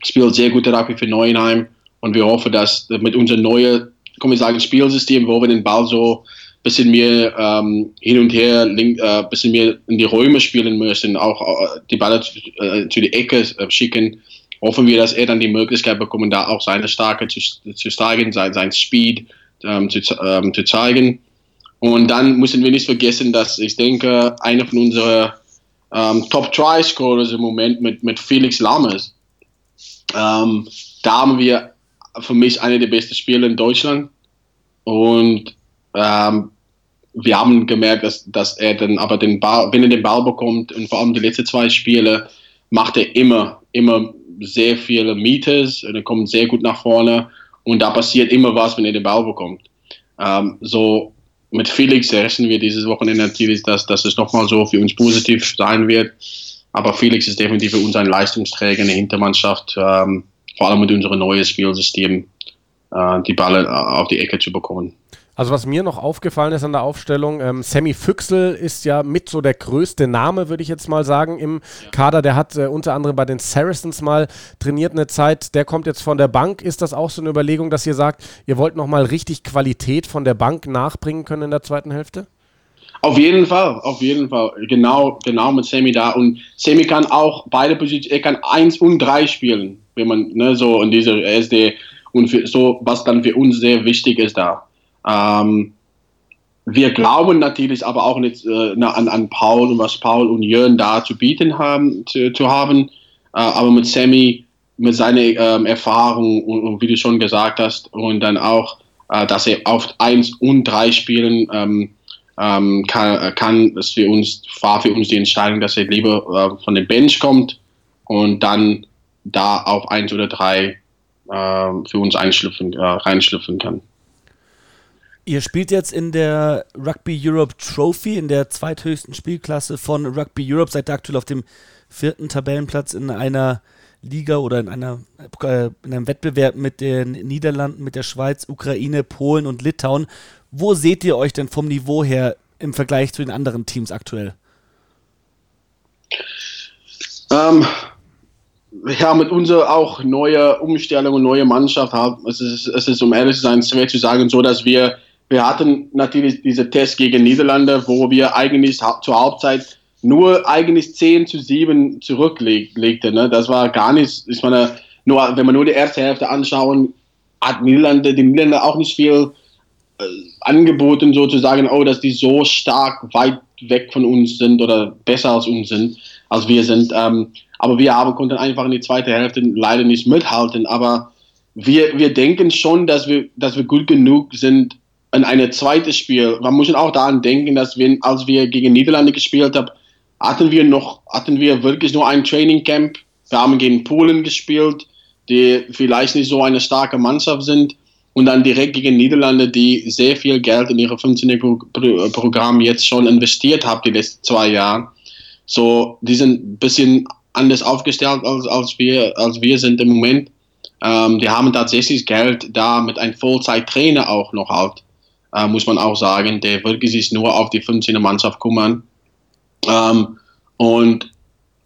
spielt sehr gute Rugby für Neuenheim. Und wir hoffen, dass mit unserer neuen kann man sagen, Spielsystem, wo wir den Ball so ein bisschen mehr ähm, hin und her, ein äh, bisschen mehr in die Räume spielen müssen, auch äh, die Bälle zu, äh, zu die Ecke äh, schicken. Hoffen wir, dass er dann die Möglichkeit bekommt, da auch seine Stärke zu, zu zeigen, sein, sein Speed ähm, zu, ähm, zu zeigen. Und dann müssen wir nicht vergessen, dass ich denke, einer von unseren ähm, Top-Try-Scorers im Moment mit, mit Felix Lammers, ähm, da haben wir für mich einer der besten Spieler in Deutschland. Und ähm, wir haben gemerkt, dass, dass er dann aber den Ball, wenn er den Ball bekommt und vor allem die letzten zwei Spiele, macht er immer, immer sehr viele Meters und er kommt sehr gut nach vorne und da passiert immer was, wenn er den Ball bekommt. Ähm, so mit Felix rechnen wir dieses Wochenende natürlich, dass, dass es nochmal so für uns positiv sein wird. Aber Felix ist definitiv für uns ein Leistungsträger in der Hintermannschaft. Ähm, vor allem mit unserem neuen Spielsystem äh, die Bälle äh, auf die Ecke zu bekommen. Also was mir noch aufgefallen ist an der Aufstellung, ähm, Sammy Füchsel ist ja mit so der größte Name, würde ich jetzt mal sagen, im ja. Kader. Der hat äh, unter anderem bei den Saracens mal trainiert eine Zeit. Der kommt jetzt von der Bank. Ist das auch so eine Überlegung, dass ihr sagt, ihr wollt nochmal richtig Qualität von der Bank nachbringen können in der zweiten Hälfte? Auf jeden Fall, auf jeden Fall. Genau, genau mit Sammy da. Und Sammy kann auch beide Positionen, er kann eins und drei spielen wenn man ne, so in dieser SD und für, so, was dann für uns sehr wichtig ist da. Ähm, wir glauben natürlich aber auch nicht äh, an, an Paul und was Paul und Jörn da zu bieten haben, zu, zu haben. Äh, aber mit Sammy, mit seiner ähm, Erfahrung und, und, wie du schon gesagt hast, und dann auch, äh, dass er auf 1 und 3 Spielen ähm, ähm, kann, kann, das für uns, war für uns die Entscheidung, dass er lieber äh, von der Bench kommt und dann da auf eins oder drei äh, für uns einschlüpfen, äh, reinschlüpfen kann. Ihr spielt jetzt in der Rugby Europe Trophy, in der zweithöchsten Spielklasse von Rugby Europe, seid aktuell auf dem vierten Tabellenplatz in einer Liga oder in, einer, äh, in einem Wettbewerb mit den Niederlanden, mit der Schweiz, Ukraine, Polen und Litauen. Wo seht ihr euch denn vom Niveau her im Vergleich zu den anderen Teams aktuell? Ähm, ja, mit unserer auch neue Umstellung und neue Mannschaft, es ist, es ist, um ehrlich zu sein, schwer zu sagen, so dass wir, wir hatten natürlich diese Test gegen Niederlande, wo wir eigentlich zur Hauptzeit nur eigentlich 10 zu 7 zurücklegte. Ne? Das war gar nicht, ich meine, nur, wenn man nur die erste Hälfte anschauen, hat Niederlande, die Niederlande auch nicht viel äh, angeboten, sozusagen, oh, dass die so stark weit weg von uns sind oder besser als uns sind, als wir sind. Ähm, aber wir haben, konnten einfach in die zweite Hälfte leider nicht mithalten. Aber wir, wir denken schon, dass wir, dass wir gut genug sind in ein zweites Spiel. Man muss auch daran denken, dass wir, als wir gegen Niederlande gespielt haben, hatten wir noch, hatten wir wirklich nur ein Training Camp. Wir haben gegen Polen gespielt, die vielleicht nicht so eine starke Mannschaft sind. Und dann direkt gegen Niederlande, die sehr viel Geld in ihre 15-Programm jetzt schon investiert haben, die letzten zwei Jahre. So, die sind ein bisschen anders aufgestellt als, als, wir, als wir sind im Moment. Ähm, die haben tatsächlich Geld da mit einem Vollzeit-Trainer auch noch halt, äh, muss man auch sagen, der wirklich sich nur auf die 15er Mannschaft kümmern. Ähm, und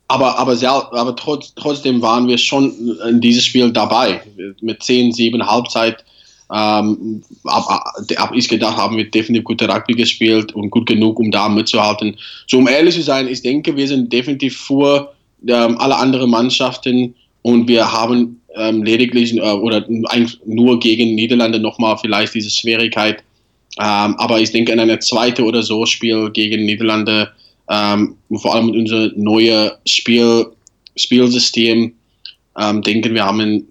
aber, aber, sehr, aber trotz, trotzdem waren wir schon in dieses Spiel dabei. Mit 10, 7 Halbzeit ähm, habe hab ich gedacht, haben wir definitiv gute Rugby gespielt und gut genug, um da mitzuhalten. So, um ehrlich zu sein, ich denke, wir sind definitiv vor ähm, alle anderen Mannschaften und wir haben ähm, lediglich äh, oder eigentlich nur gegen Niederlande nochmal vielleicht diese Schwierigkeit. Ähm, aber ich denke, in einer zweiten oder so Spiel gegen Niederlande ähm, vor allem mit unserem neuen Spiel, Spielsystem, ähm, denken wir, haben,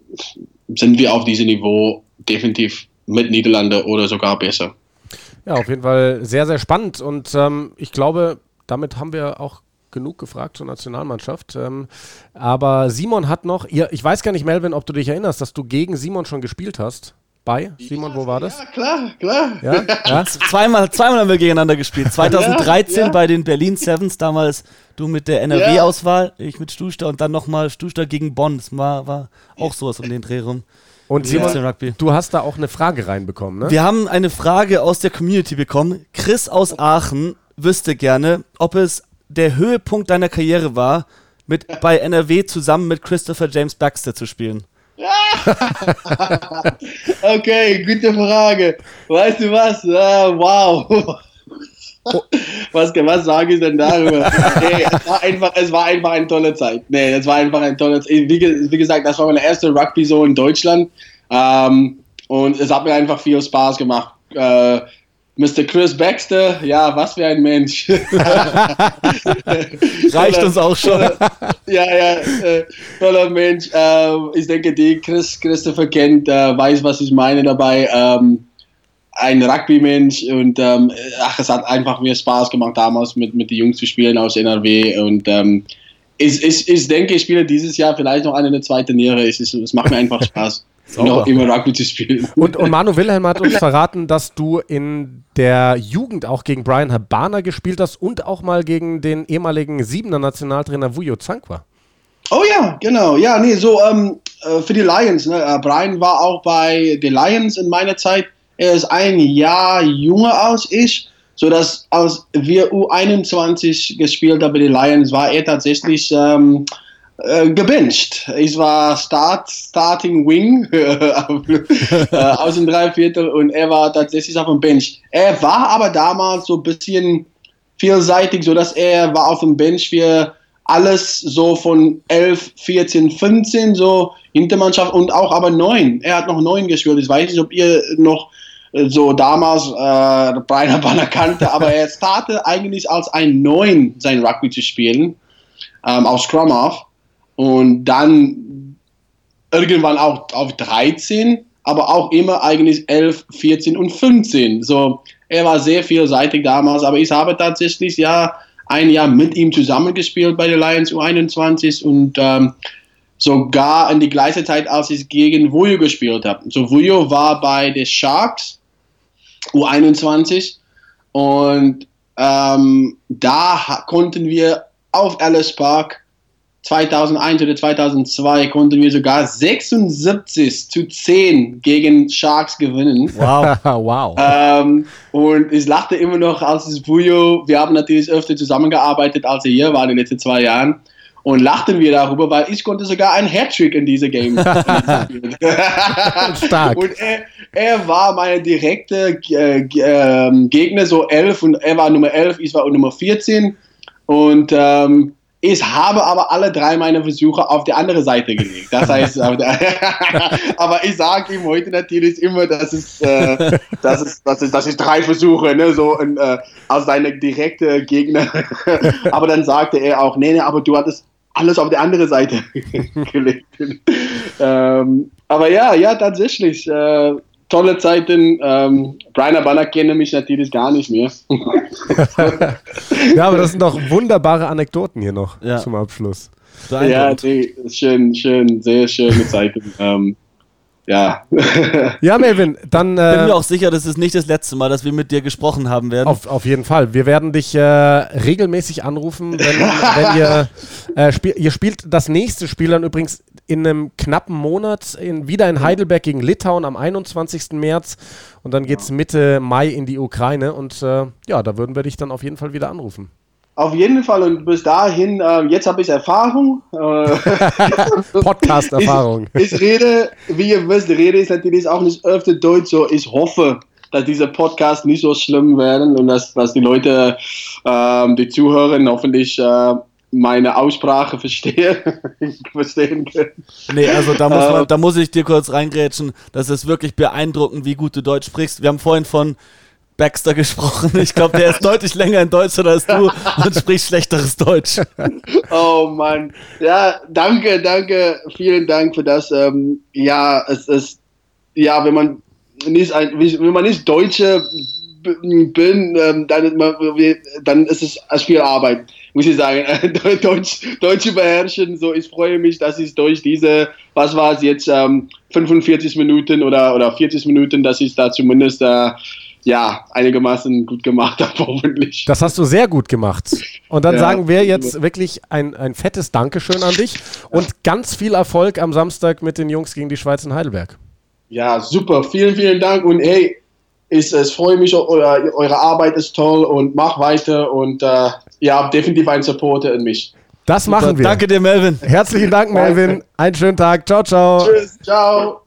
sind wir auf diesem Niveau definitiv mit Niederlande oder sogar besser. Ja, auf jeden Fall sehr, sehr spannend und ähm, ich glaube, damit haben wir auch genug gefragt zur Nationalmannschaft. Ähm, aber Simon hat noch, ihr, ich weiß gar nicht, Melvin, ob du dich erinnerst, dass du gegen Simon schon gespielt hast bei? Simon, wo war das? Ja, klar, klar. Ja? ja? zweimal, zweimal haben wir gegeneinander gespielt. 2013 ja, ja. bei den Berlin Sevens, damals du mit der NRW-Auswahl, ich mit Stuster und dann nochmal Stuster gegen Bonn. Das war, war auch sowas um den Dreh rum. Und Simon, du hast da auch eine Frage reinbekommen, ne? Wir haben eine Frage aus der Community bekommen. Chris aus Aachen wüsste gerne, ob es der Höhepunkt deiner Karriere war, mit bei NRW zusammen mit Christopher James Baxter zu spielen. okay, gute Frage. Weißt du was? Ah, wow. Was, was sage ich denn darüber? Nee, es, war einfach, es war einfach eine tolle Zeit. Nee, es war einfach eine tolle Zeit. Wie, wie gesagt, das war meine erste Rugby so in Deutschland. Ähm, und es hat mir einfach viel Spaß gemacht. Äh, Mr. Chris Baxter, ja, was für ein Mensch. Reicht uns auch schon. ja, ja, äh, toller Mensch. Äh, ich denke, die Chris Christopher kennt, äh, weiß, was ich meine dabei. Ähm, ein Rugby-Mensch und ähm, ach, es hat einfach mir Spaß gemacht, damals mit, mit den Jungs zu spielen aus NRW und ähm, ich, ich, ich denke, ich spiele dieses Jahr vielleicht noch eine zweite Niere. Es, es macht mir einfach Spaß. noch immer Rugby zu spielen. Und, und Manu Wilhelm hat uns verraten, dass du in der Jugend auch gegen Brian Habana gespielt hast und auch mal gegen den ehemaligen Siebener Nationaltrainer Vujo Zankwa. Oh ja, genau. Ja, nee, so ähm, äh, für die Lions. Ne? Äh, Brian war auch bei den Lions in meiner Zeit. Er ist ein Jahr jünger als ich, sodass als wir U21 gespielt haben bei den Lions, war er tatsächlich ähm, äh, gebencht. Ich war Start, Starting Wing äh, aus dem Dreiviertel und er war tatsächlich auf dem Bench. Er war aber damals so ein bisschen vielseitig, sodass er war auf dem Bench für alles so von 11, 14, 15 so Hintermannschaft und auch aber 9. Er hat noch 9 gespielt. Ich weiß nicht, ob ihr noch so damals äh, Brian Banner kannte, aber er startete eigentlich als ein Neun sein Rugby zu spielen, ähm, auf Scrum Off und dann irgendwann auch auf 13, aber auch immer eigentlich 11, 14 und 15. So, er war sehr vielseitig damals, aber ich habe tatsächlich ja ein Jahr mit ihm zusammengespielt bei den Lions U21 und ähm, sogar in die gleiche Zeit, als ich gegen Vujo gespielt habe. So, Vujo war bei den Sharks U21 und ähm, da konnten wir auf Alice Park 2001 oder 2002 konnten wir sogar 76 zu 10 gegen Sharks gewinnen. Wow. wow. Ähm, und ich lachte immer noch, als es Bujo, wir haben natürlich öfter zusammengearbeitet, als er hier war in den letzten zwei Jahren. Und lachten wir darüber, weil ich konnte sogar einen Hattrick in diese Game. Stark. Und er, er war mein direkter äh, ähm, Gegner, so 11 und er war Nummer 11, ich war Nummer 14. Und ähm, ich habe aber alle drei meine Versuche auf die andere Seite gelegt. Das heißt, aber ich sage ihm heute natürlich immer, dass es, äh, dass es, dass es, dass ich drei Versuche, ne, so äh, als seine direkte Gegner. aber dann sagte er auch, nee, nee, aber du hattest alles auf die andere Seite gelegt. ähm, aber ja, ja, tatsächlich. Äh, tolle Zeiten. Ähm, Brian Abana kenne mich natürlich gar nicht mehr. ja, aber das sind doch wunderbare Anekdoten hier noch Ja. zum Abschluss. ja, nee, schön, schön, sehr schöne Zeiten. ähm, ja. Ja, Melvin, dann Bin äh, mir auch sicher, das ist nicht das letzte Mal, dass wir mit dir gesprochen haben werden. auf, auf jeden Fall. Wir werden dich äh, regelmäßig anrufen, wenn, wenn ihr äh, spielt. Ihr spielt das nächste Spiel dann übrigens in einem knappen Monat in, wieder in Heidelberg gegen Litauen am 21. März und dann geht es Mitte Mai in die Ukraine und äh, ja, da würden wir dich dann auf jeden Fall wieder anrufen. Auf jeden Fall und bis dahin, äh, jetzt habe ich Erfahrung. Äh, Podcast-Erfahrung. Ich, ich rede, wie ihr wisst, rede ich natürlich auch nicht öfter Deutsch, so ich hoffe, dass diese Podcasts nicht so schlimm werden und dass, dass die Leute, ähm, die zuhören, hoffentlich äh, meine Aussprache verstehen, verstehen können. Nee, also da muss, man, Äh, da muss ich dir kurz reingrätschen. Das ist wirklich beeindruckend, wie gut du Deutsch sprichst. Wir haben vorhin von Baxter gesprochen. Ich glaube, der ist deutlich länger in Deutschland als du und spricht schlechteres Deutsch. Oh Mann. Ja, danke, danke, vielen Dank für das. Ähm, ja, es ist, ja, wenn man nicht, ein, wenn man nicht Deutsche bin, ähm, dann, dann ist es viel Arbeit, muss ich sagen. Deutsch, Deutsch beherrschen, so, ich freue mich, dass ich durch diese, was war es jetzt, ähm, 45 Minuten oder, oder 40 Minuten, dass ich da zumindest, äh, ja, einigermaßen gut gemacht habe, hoffentlich. Das hast du sehr gut gemacht. Und dann Ja. sagen wir jetzt wirklich ein, ein fettes Dankeschön an dich und ganz viel Erfolg am Samstag mit den Jungs gegen die Schweiz in Heidelberg. Ja, super. Vielen, vielen Dank. Und hey, ich, ich freue mich, eure, eure Arbeit ist toll und mach weiter. Und äh, ihr habt definitiv einen Supporter in mich. Das machen wir. Danke dir, Melvin. Herzlichen Dank, Melvin. Einen schönen Tag. Ciao, ciao. Tschüss, ciao.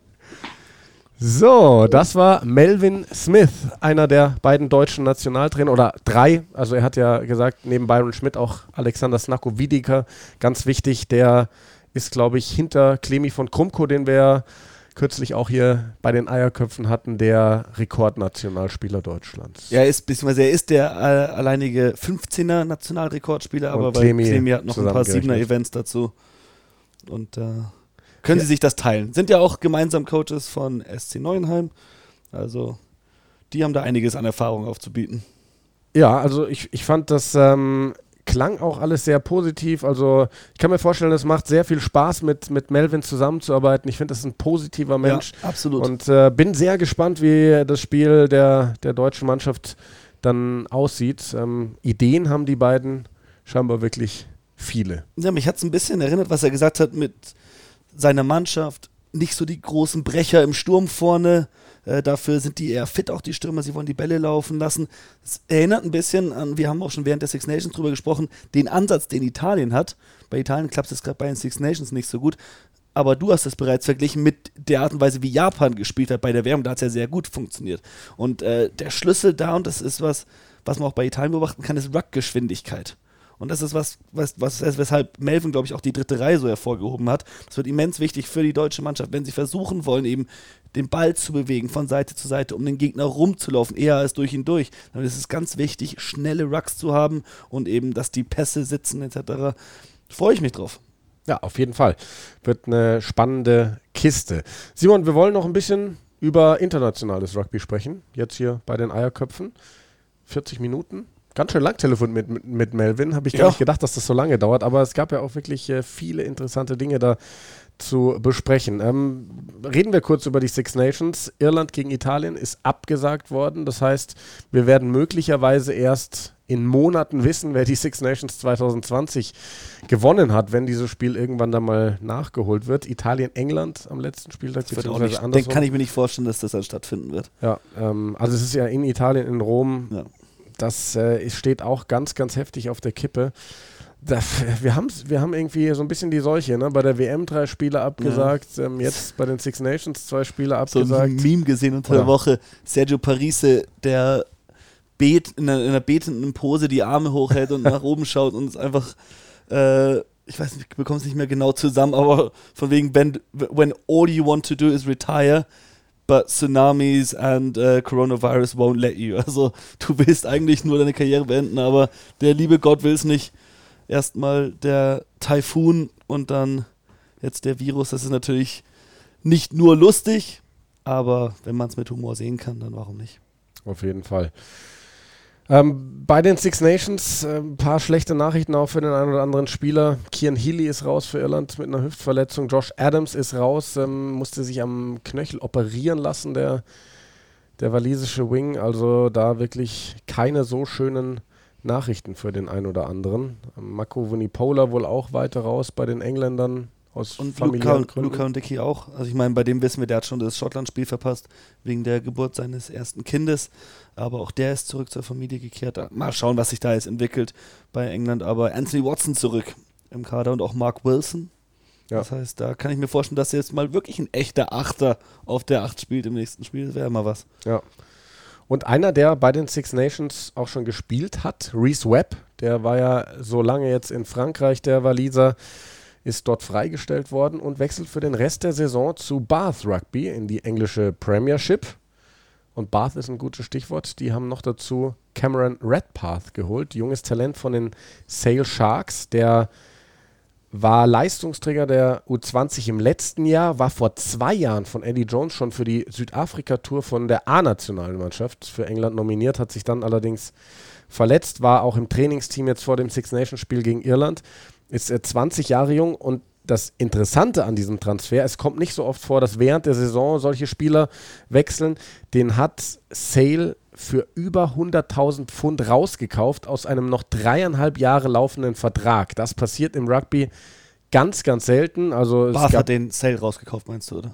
So, das war Melvin Smith, einer der beiden deutschen Nationaltrainer oder drei. Also er hat ja gesagt, neben Byron Schmidt auch Alexander Snako Wiedeker, ganz wichtig. Der ist, glaube ich, hinter Clemi von Krumko, den wir kürzlich auch hier bei den Eierköpfen hatten, der Rekordnationalspieler Deutschlands. Ja, er ist, beziehungsweise er ist der äh, alleinige 15er Nationalrekordspieler, aber bei Clemi Clemi hat noch ein paar zusammengerechnet. 7er Events dazu. Und äh, können Ja. sie sich das teilen. Sind ja auch gemeinsam Coaches von SC Neuenheim. Also, die haben da einiges an Erfahrung aufzubieten. Ja, also ich, ich fand das ähm, klang auch alles sehr positiv. Also ich kann mir vorstellen, es macht sehr viel Spaß, mit, mit Melvin zusammenzuarbeiten. Ich finde, das ist ein positiver Mensch. Ja, absolut. Und äh, bin sehr gespannt, wie das Spiel der, der deutschen Mannschaft dann aussieht. Ähm, Ideen haben die beiden scheinbar wirklich viele. Ja, mich hat es ein bisschen erinnert, was er gesagt hat mit seiner Mannschaft. Nicht so die großen Brecher im Sturm vorne. Äh, dafür sind die eher fit, auch die Stürmer. Sie wollen die Bälle laufen lassen. Es erinnert ein bisschen an, wir haben auch schon während der Six Nations drüber gesprochen, den Ansatz, den Italien hat. Bei Italien klappt es gerade bei den Six Nations nicht so gut. Aber du hast es bereits verglichen mit der Art und Weise, wie Japan gespielt hat bei der Wärme. Da hat es ja sehr gut funktioniert. Und äh, der Schlüssel da, und das ist was, was man auch bei Italien beobachten kann, ist Ruck-Geschwindigkeit. Und das ist was, was, was weshalb Melvin, glaube ich, auch die dritte Reihe so hervorgehoben hat. Das wird immens wichtig für die deutsche Mannschaft, wenn sie versuchen wollen, eben den Ball zu bewegen von Seite zu Seite, um den Gegner rumzulaufen, eher als durch ihn durch. Dann ist es ganz wichtig, schnelle Rucks zu haben und eben, dass die Pässe sitzen etc. Freue ich mich drauf. Ja, auf jeden Fall. Wird eine spannende Kiste. Simon, wir wollen noch ein bisschen über internationales Rugby sprechen. Jetzt hier bei den Eierköpfen. 40 Minuten. Ganz schön lang telefoniert mit, mit, Melvin. Habe ich gar Ja. nicht gedacht, dass das so lange dauert. Aber es gab ja auch wirklich äh, viele interessante Dinge da zu besprechen. Ähm, reden wir kurz über die Six Nations. Irland gegen Italien ist abgesagt worden. Das heißt, wir werden möglicherweise erst in Monaten wissen, wer die Six Nations 2020 gewonnen hat, wenn dieses Spiel irgendwann dann mal nachgeholt wird. Italien, England am letzten Spieltag, Das wird auch nicht, andersrum. kann ich mir nicht vorstellen, dass das dann stattfinden wird. Ja, ähm, also es ist ja in Italien, in Rom. Ja. Das äh, steht auch ganz, ganz heftig auf der Kippe. Da, wir, haben's, wir haben irgendwie so ein bisschen die Seuche. Ne? Bei der WM drei Spiele abgesagt, ähm, jetzt bei den Six Nations zwei Spiele So abgesagt. ein Meme gesehen unter Oder? der Woche. Sergio Parise, der bet, in, einer, in einer betenden Pose die Arme hochhält und nach oben schaut und es einfach, äh, ich weiß nicht, ich bekomme es nicht mehr genau zusammen, aber von wegen, when, when all you want to do is retire, but tsunamis and äh, coronavirus won't let you. Also du willst eigentlich nur deine Karriere beenden, aber der liebe Gott will es nicht. Erstmal der Taifun und dann jetzt der Virus. Das ist natürlich nicht nur lustig, aber wenn man es mit Humor sehen kann, dann warum nicht? Auf jeden Fall. Ähm, bei den Six Nations äh, ein paar schlechte Nachrichten auch für den einen oder anderen Spieler. Kian Healy ist raus für Irland mit einer Hüftverletzung. Josh Adams ist raus, ähm, musste sich am Knöchel operieren lassen, der, der walisische Wing. Also da wirklich keine so schönen Nachrichten für den einen oder anderen. Mako Vunipola wohl auch weiter raus bei den Engländern aus Und Luca, familiären Gründen. Luca und Dicky auch. Also ich meine, bei dem wissen wir, der hat schon das Schottland-Spiel verpasst, wegen der Geburt seines ersten Kindes. Aber auch der ist zurück zur Familie gekehrt. Mal schauen, was sich da jetzt entwickelt bei England. Aber Anthony Watson zurück im Kader und auch Mark Wilson. Ja. Das heißt, da kann ich mir vorstellen, dass jetzt mal wirklich ein echter Achter auf der Acht spielt im nächsten Spiel. Das wäre mal was. Ja. Und einer, der bei den Six Nations auch schon gespielt hat, Reese Webb, der war ja so lange jetzt in Frankreich, der Waliser, ist dort freigestellt worden und wechselt für den Rest der Saison zu Bath Rugby in die englische Premiership. Und Bath ist ein gutes Stichwort. Die haben noch dazu Cameron Redpath geholt, junges Talent von den Sale Sharks, der war Leistungsträger der U20 im letzten Jahr, war vor zwei Jahren von Eddie Jones schon für die Südafrika-Tour von der A-Nationalmannschaft für England nominiert, hat sich dann allerdings verletzt, war auch im Trainingsteam jetzt vor dem Six Nations Spiel gegen Irland, ist äh, 20 Jahre jung und das Interessante an diesem Transfer, es kommt nicht so oft vor, dass während der Saison solche Spieler wechseln. Den hat Sale für über 100.000 Pfund rausgekauft aus einem noch dreieinhalb Jahre laufenden Vertrag. Das passiert im Rugby ganz, ganz selten. Also gab, hat den Sale rausgekauft, meinst du, oder?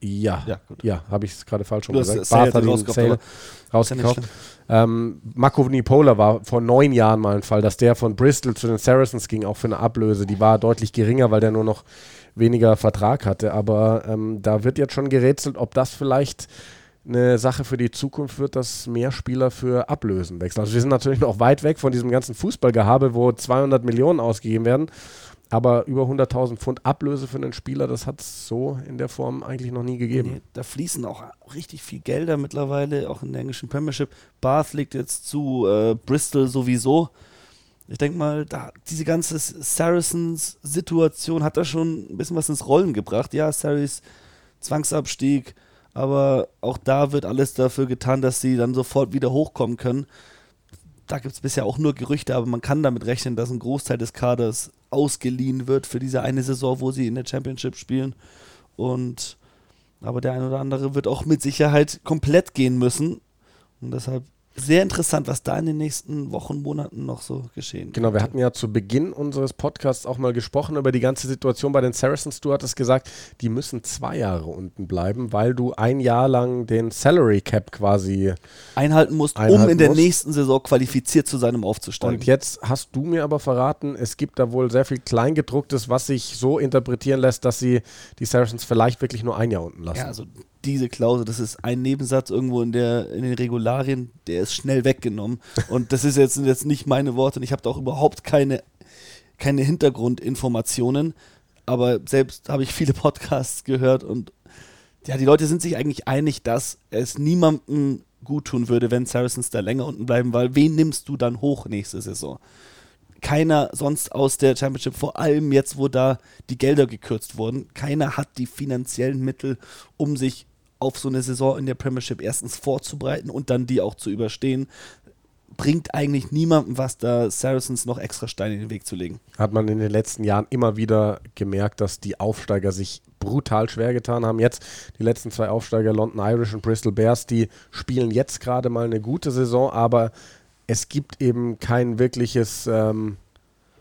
Ja, Ja, ja, habe ich es gerade falsch schon gesagt. Bath hat ihn rausgekauft, Sale rausgekauft. Ähm, Marco Nipola war vor neun Jahren mal ein Fall, dass der von Bristol zu den Saracens ging, auch für eine Ablöse. Die war deutlich geringer, weil der nur noch weniger Vertrag hatte. Aber ähm, da wird jetzt schon gerätselt, ob das vielleicht eine Sache für die Zukunft wird, dass mehr Spieler für Ablösen wechseln. Also wir sind natürlich noch weit weg von diesem ganzen Fußballgehabe, wo 200 Millionen ausgegeben werden. Aber über 100.000 Pfund Ablöse für einen Spieler, das hat es so in der Form eigentlich noch nie gegeben. Nee, da fließen auch richtig viel Gelder mittlerweile, auch in der englischen Premiership. Bath liegt jetzt zu äh, Bristol sowieso. Ich denke mal, da, diese ganze Saracens-Situation hat da schon ein bisschen was ins Rollen gebracht. Ja, Sarries Zwangsabstieg, aber auch da wird alles dafür getan, dass sie dann sofort wieder hochkommen können. Da gibt es bisher auch nur Gerüchte, aber man kann damit rechnen, dass ein Großteil des Kaders ausgeliehen wird für diese eine Saison, wo sie in der Championship spielen. Und aber der ein oder andere wird auch mit Sicherheit komplett gehen müssen. Und deshalb sehr interessant, was da in den nächsten Wochen, Monaten noch so geschehen Genau, wir hatten ja zu Beginn unseres Podcasts auch mal gesprochen über die ganze Situation bei den Saracens. Du hattest gesagt, die müssen zwei Jahre unten bleiben, weil du ein Jahr lang den Salary Cap quasi. einhalten musst, um Einhalten in der musst. nächsten Saison qualifiziert zu sein, um aufzusteigen. Und jetzt hast du mir aber verraten, es gibt da wohl sehr viel Kleingedrucktes, was sich so interpretieren lässt, dass sie die Saracens vielleicht wirklich nur ein Jahr unten lassen. ja, also diese Klausel, das ist ein Nebensatz irgendwo in, der, in den Regularien, der ist schnell weggenommen. Und das ist jetzt, sind jetzt nicht meine Worte und ich habe da auch überhaupt keine, keine Hintergrundinformationen. Aber selbst habe ich viele Podcasts gehört und ja, die Leute sind sich eigentlich einig, dass es niemandem gut tun würde, wenn Saracens da länger unten bleiben, weil wen nimmst du dann hoch nächste Saison? Keiner sonst aus der Championship, vor allem jetzt, wo da die Gelder gekürzt wurden, keiner hat die finanziellen Mittel, um sich auf so eine Saison in der Premiership erstens vorzubereiten und dann die auch zu überstehen. bringt eigentlich niemandem was, da Saracens noch extra Steine in den Weg zu legen. Hat man in den letzten Jahren immer wieder gemerkt, dass die Aufsteiger sich brutal schwer getan haben. Jetzt die letzten zwei Aufsteiger, London Irish und Bristol Bears, die spielen jetzt gerade mal eine gute Saison, aber es gibt eben kein wirkliches, ähm,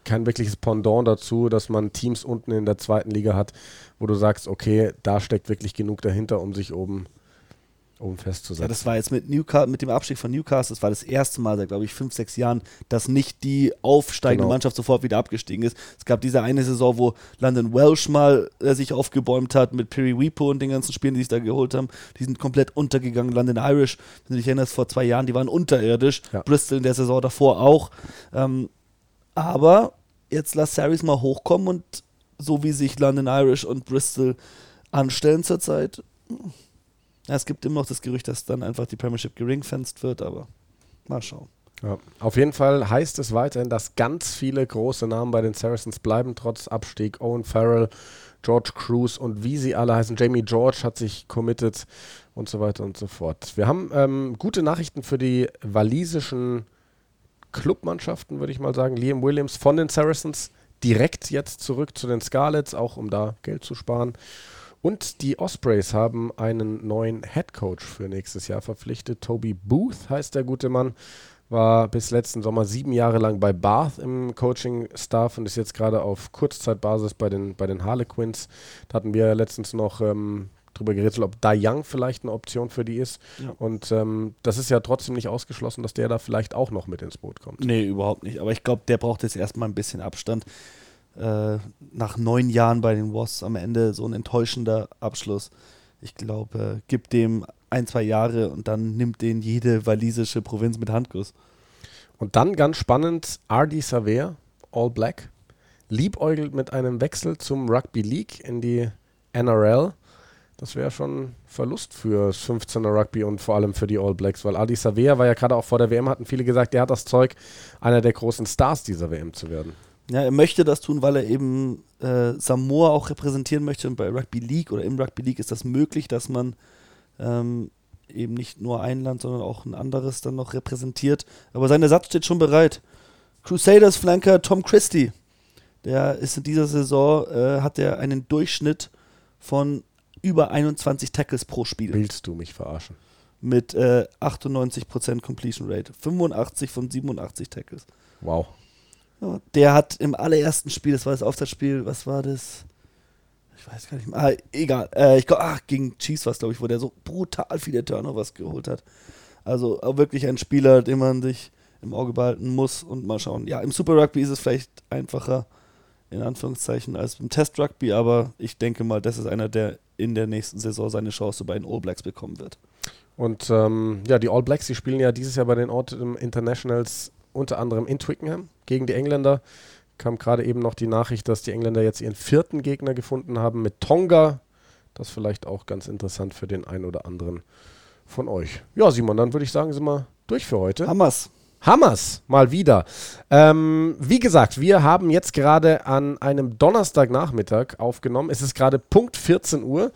kein wirkliches Pendant dazu, dass man Teams unten in der zweiten Liga hat, wo du sagst, okay, da steckt wirklich genug dahinter, um sich oben um festzusetzen. Ja, das war jetzt mit, Newcastle, mit dem Abstieg von Newcastle, das war das erste Mal seit, glaube ich, fünf, sechs Jahren, dass nicht die aufsteigende genau. Mannschaft sofort wieder abgestiegen ist. Es gab diese eine Saison, wo London Welsh mal äh, sich aufgebäumt hat mit Piri Weepo und den ganzen Spielen, die sich da geholt haben. Die sind komplett untergegangen. London Irish, wenn du dich erinnerst, vor zwei Jahren, die waren unterirdisch. Ja. Bristol in der Saison davor auch. Ähm, aber jetzt lass Saris mal hochkommen und so wie sich London Irish und Bristol anstellen zurzeit, ja, es gibt immer noch das Gerücht, dass dann einfach die Premiership geringfenst wird, aber mal schauen. Ja, auf jeden Fall heißt es weiterhin, dass ganz viele große Namen bei den Saracens bleiben, trotz Abstieg. Owen Farrell, George Cruz und wie sie alle heißen. Jamie George hat sich committed und so weiter und so fort. Wir haben ähm, gute Nachrichten für die walisischen Clubmannschaften, würde ich mal sagen. Liam Williams von den Saracens direkt jetzt zurück zu den Scarlets, auch um da Geld zu sparen. Und die Ospreys haben einen neuen Head Coach für nächstes Jahr verpflichtet. Toby Booth heißt der gute Mann. War bis letzten Sommer sieben Jahre lang bei Bath im Coaching-Staff und ist jetzt gerade auf Kurzzeitbasis bei den, bei den Harlequins. Da hatten wir letztens noch ähm, drüber geredet, ob Da Young vielleicht eine Option für die ist. Ja. Und ähm, das ist ja trotzdem nicht ausgeschlossen, dass der da vielleicht auch noch mit ins Boot kommt. Nee, überhaupt nicht. Aber ich glaube, der braucht jetzt erstmal ein bisschen Abstand äh, nach neun Jahren bei den Wasps am Ende so ein enttäuschender Abschluss. Ich glaube, äh, gibt dem ein, zwei Jahre und dann nimmt den jede walisische Provinz mit Handkuss. Und dann ganz spannend, RD Saver, All Black, liebäugelt mit einem Wechsel zum Rugby League in die NRL. Das wäre schon Verlust für 15er Rugby und vor allem für die All Blacks, weil Adi Savea war ja gerade auch vor der WM, hatten viele gesagt, der hat das Zeug, einer der großen Stars dieser WM zu werden. Ja, er möchte das tun, weil er eben äh, Samoa auch repräsentieren möchte. Und bei Rugby League oder im Rugby League ist das möglich, dass man ähm, eben nicht nur ein Land, sondern auch ein anderes dann noch repräsentiert. Aber sein Ersatz steht schon bereit. Crusaders Flanker Tom Christie. Der ist in dieser Saison, äh, hat er einen Durchschnitt von über 21 Tackles pro Spiel. Willst du mich verarschen? Mit äh, 98% Completion Rate. 85 von 87 Tackles. Wow der hat im allerersten Spiel, das war das Aufsatzspiel, was war das? Ich weiß gar nicht mehr. Ah, egal. Äh, ich glaube, ach, gegen Chiefs war es, glaube ich, wo der so brutal viele Turnovers geholt hat. Also wirklich ein Spieler, den man sich im Auge behalten muss und mal schauen. Ja, im Super Rugby ist es vielleicht einfacher, in Anführungszeichen, als im Test Rugby, aber ich denke mal, das ist einer, der in der nächsten Saison seine Chance bei den All Blacks bekommen wird. Und ähm, ja, die All Blacks, die spielen ja dieses Jahr bei den Autumn Internationals unter anderem in Twickenham gegen die Engländer. Kam gerade eben noch die Nachricht, dass die Engländer jetzt ihren vierten Gegner gefunden haben mit Tonga. Das vielleicht auch ganz interessant für den einen oder anderen von euch. Ja, Simon, dann würde ich sagen, sind wir durch für heute. Hammers. Hammers, mal wieder. Ähm, wie gesagt, wir haben jetzt gerade an einem Donnerstagnachmittag aufgenommen. Es ist gerade Punkt 14 Uhr.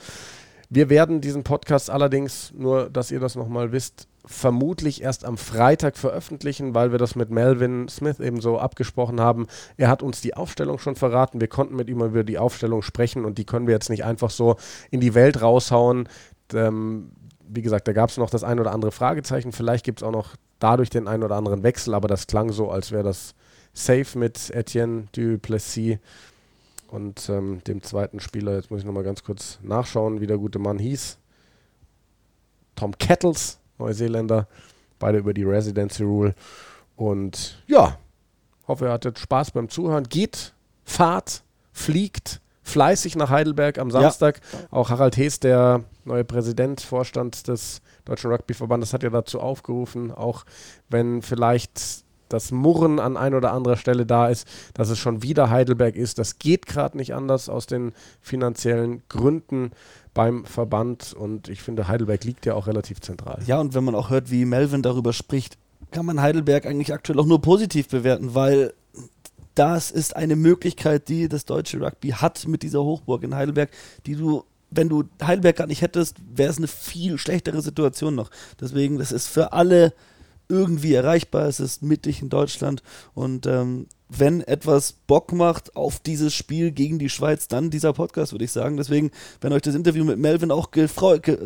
Wir werden diesen Podcast allerdings, nur dass ihr das nochmal wisst, vermutlich erst am Freitag veröffentlichen, weil wir das mit Melvin Smith eben so abgesprochen haben. Er hat uns die Aufstellung schon verraten. Wir konnten mit ihm über die Aufstellung sprechen und die können wir jetzt nicht einfach so in die Welt raushauen. Ähm, wie gesagt, da gab es noch das ein oder andere Fragezeichen. Vielleicht gibt es auch noch dadurch den ein oder anderen Wechsel, aber das klang so, als wäre das safe mit Etienne Duplessis und ähm, dem zweiten Spieler. Jetzt muss ich nochmal ganz kurz nachschauen, wie der gute Mann hieß. Tom Kettles Neuseeländer, beide über die Residency Rule. Und ja, hoffe, ihr hattet Spaß beim Zuhören. Geht, fahrt, fliegt fleißig nach Heidelberg am Samstag. Ja. Auch Harald Hees, der neue Präsident, Vorstand des Deutschen Rugbyverbandes, hat ja dazu aufgerufen, auch wenn vielleicht das Murren an ein oder anderer Stelle da ist, dass es schon wieder Heidelberg ist. Das geht gerade nicht anders aus den finanziellen Gründen beim Verband und ich finde, Heidelberg liegt ja auch relativ zentral. Ja, und wenn man auch hört, wie Melvin darüber spricht, kann man Heidelberg eigentlich aktuell auch nur positiv bewerten, weil das ist eine Möglichkeit, die das deutsche Rugby hat mit dieser Hochburg in Heidelberg, die du, wenn du Heidelberg gar nicht hättest, wäre es eine viel schlechtere Situation noch. Deswegen, das ist für alle irgendwie erreichbar. Es ist mittig in Deutschland und ähm, wenn etwas Bock macht auf dieses Spiel gegen die Schweiz, dann dieser Podcast, würde ich sagen. Deswegen, wenn euch das Interview mit Melvin auch ge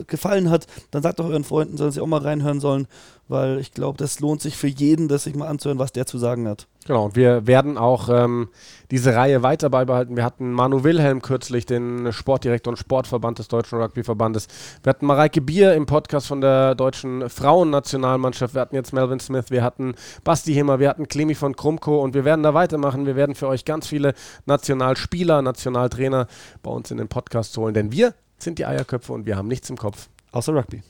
gefallen hat, dann sagt doch euren Freunden, sollen sie auch mal reinhören sollen, weil ich glaube, das lohnt sich für jeden, das sich mal anzuhören, was der zu sagen hat. Genau, und wir werden auch ähm, diese Reihe weiter beibehalten. Wir hatten Manu Wilhelm kürzlich, den Sportdirektor und Sportverband des Deutschen Rugbyverbandes. Wir hatten Mareike Bier im Podcast von der deutschen Frauennationalmannschaft. Wir hatten jetzt Melvin Smith, wir hatten Basti Himmer, wir hatten Clemi von Krumko und wir werden da weitermachen. Wir werden für euch ganz viele Nationalspieler, Nationaltrainer bei uns in den Podcast holen, denn wir sind die Eierköpfe und wir haben nichts im Kopf. Außer Rugby.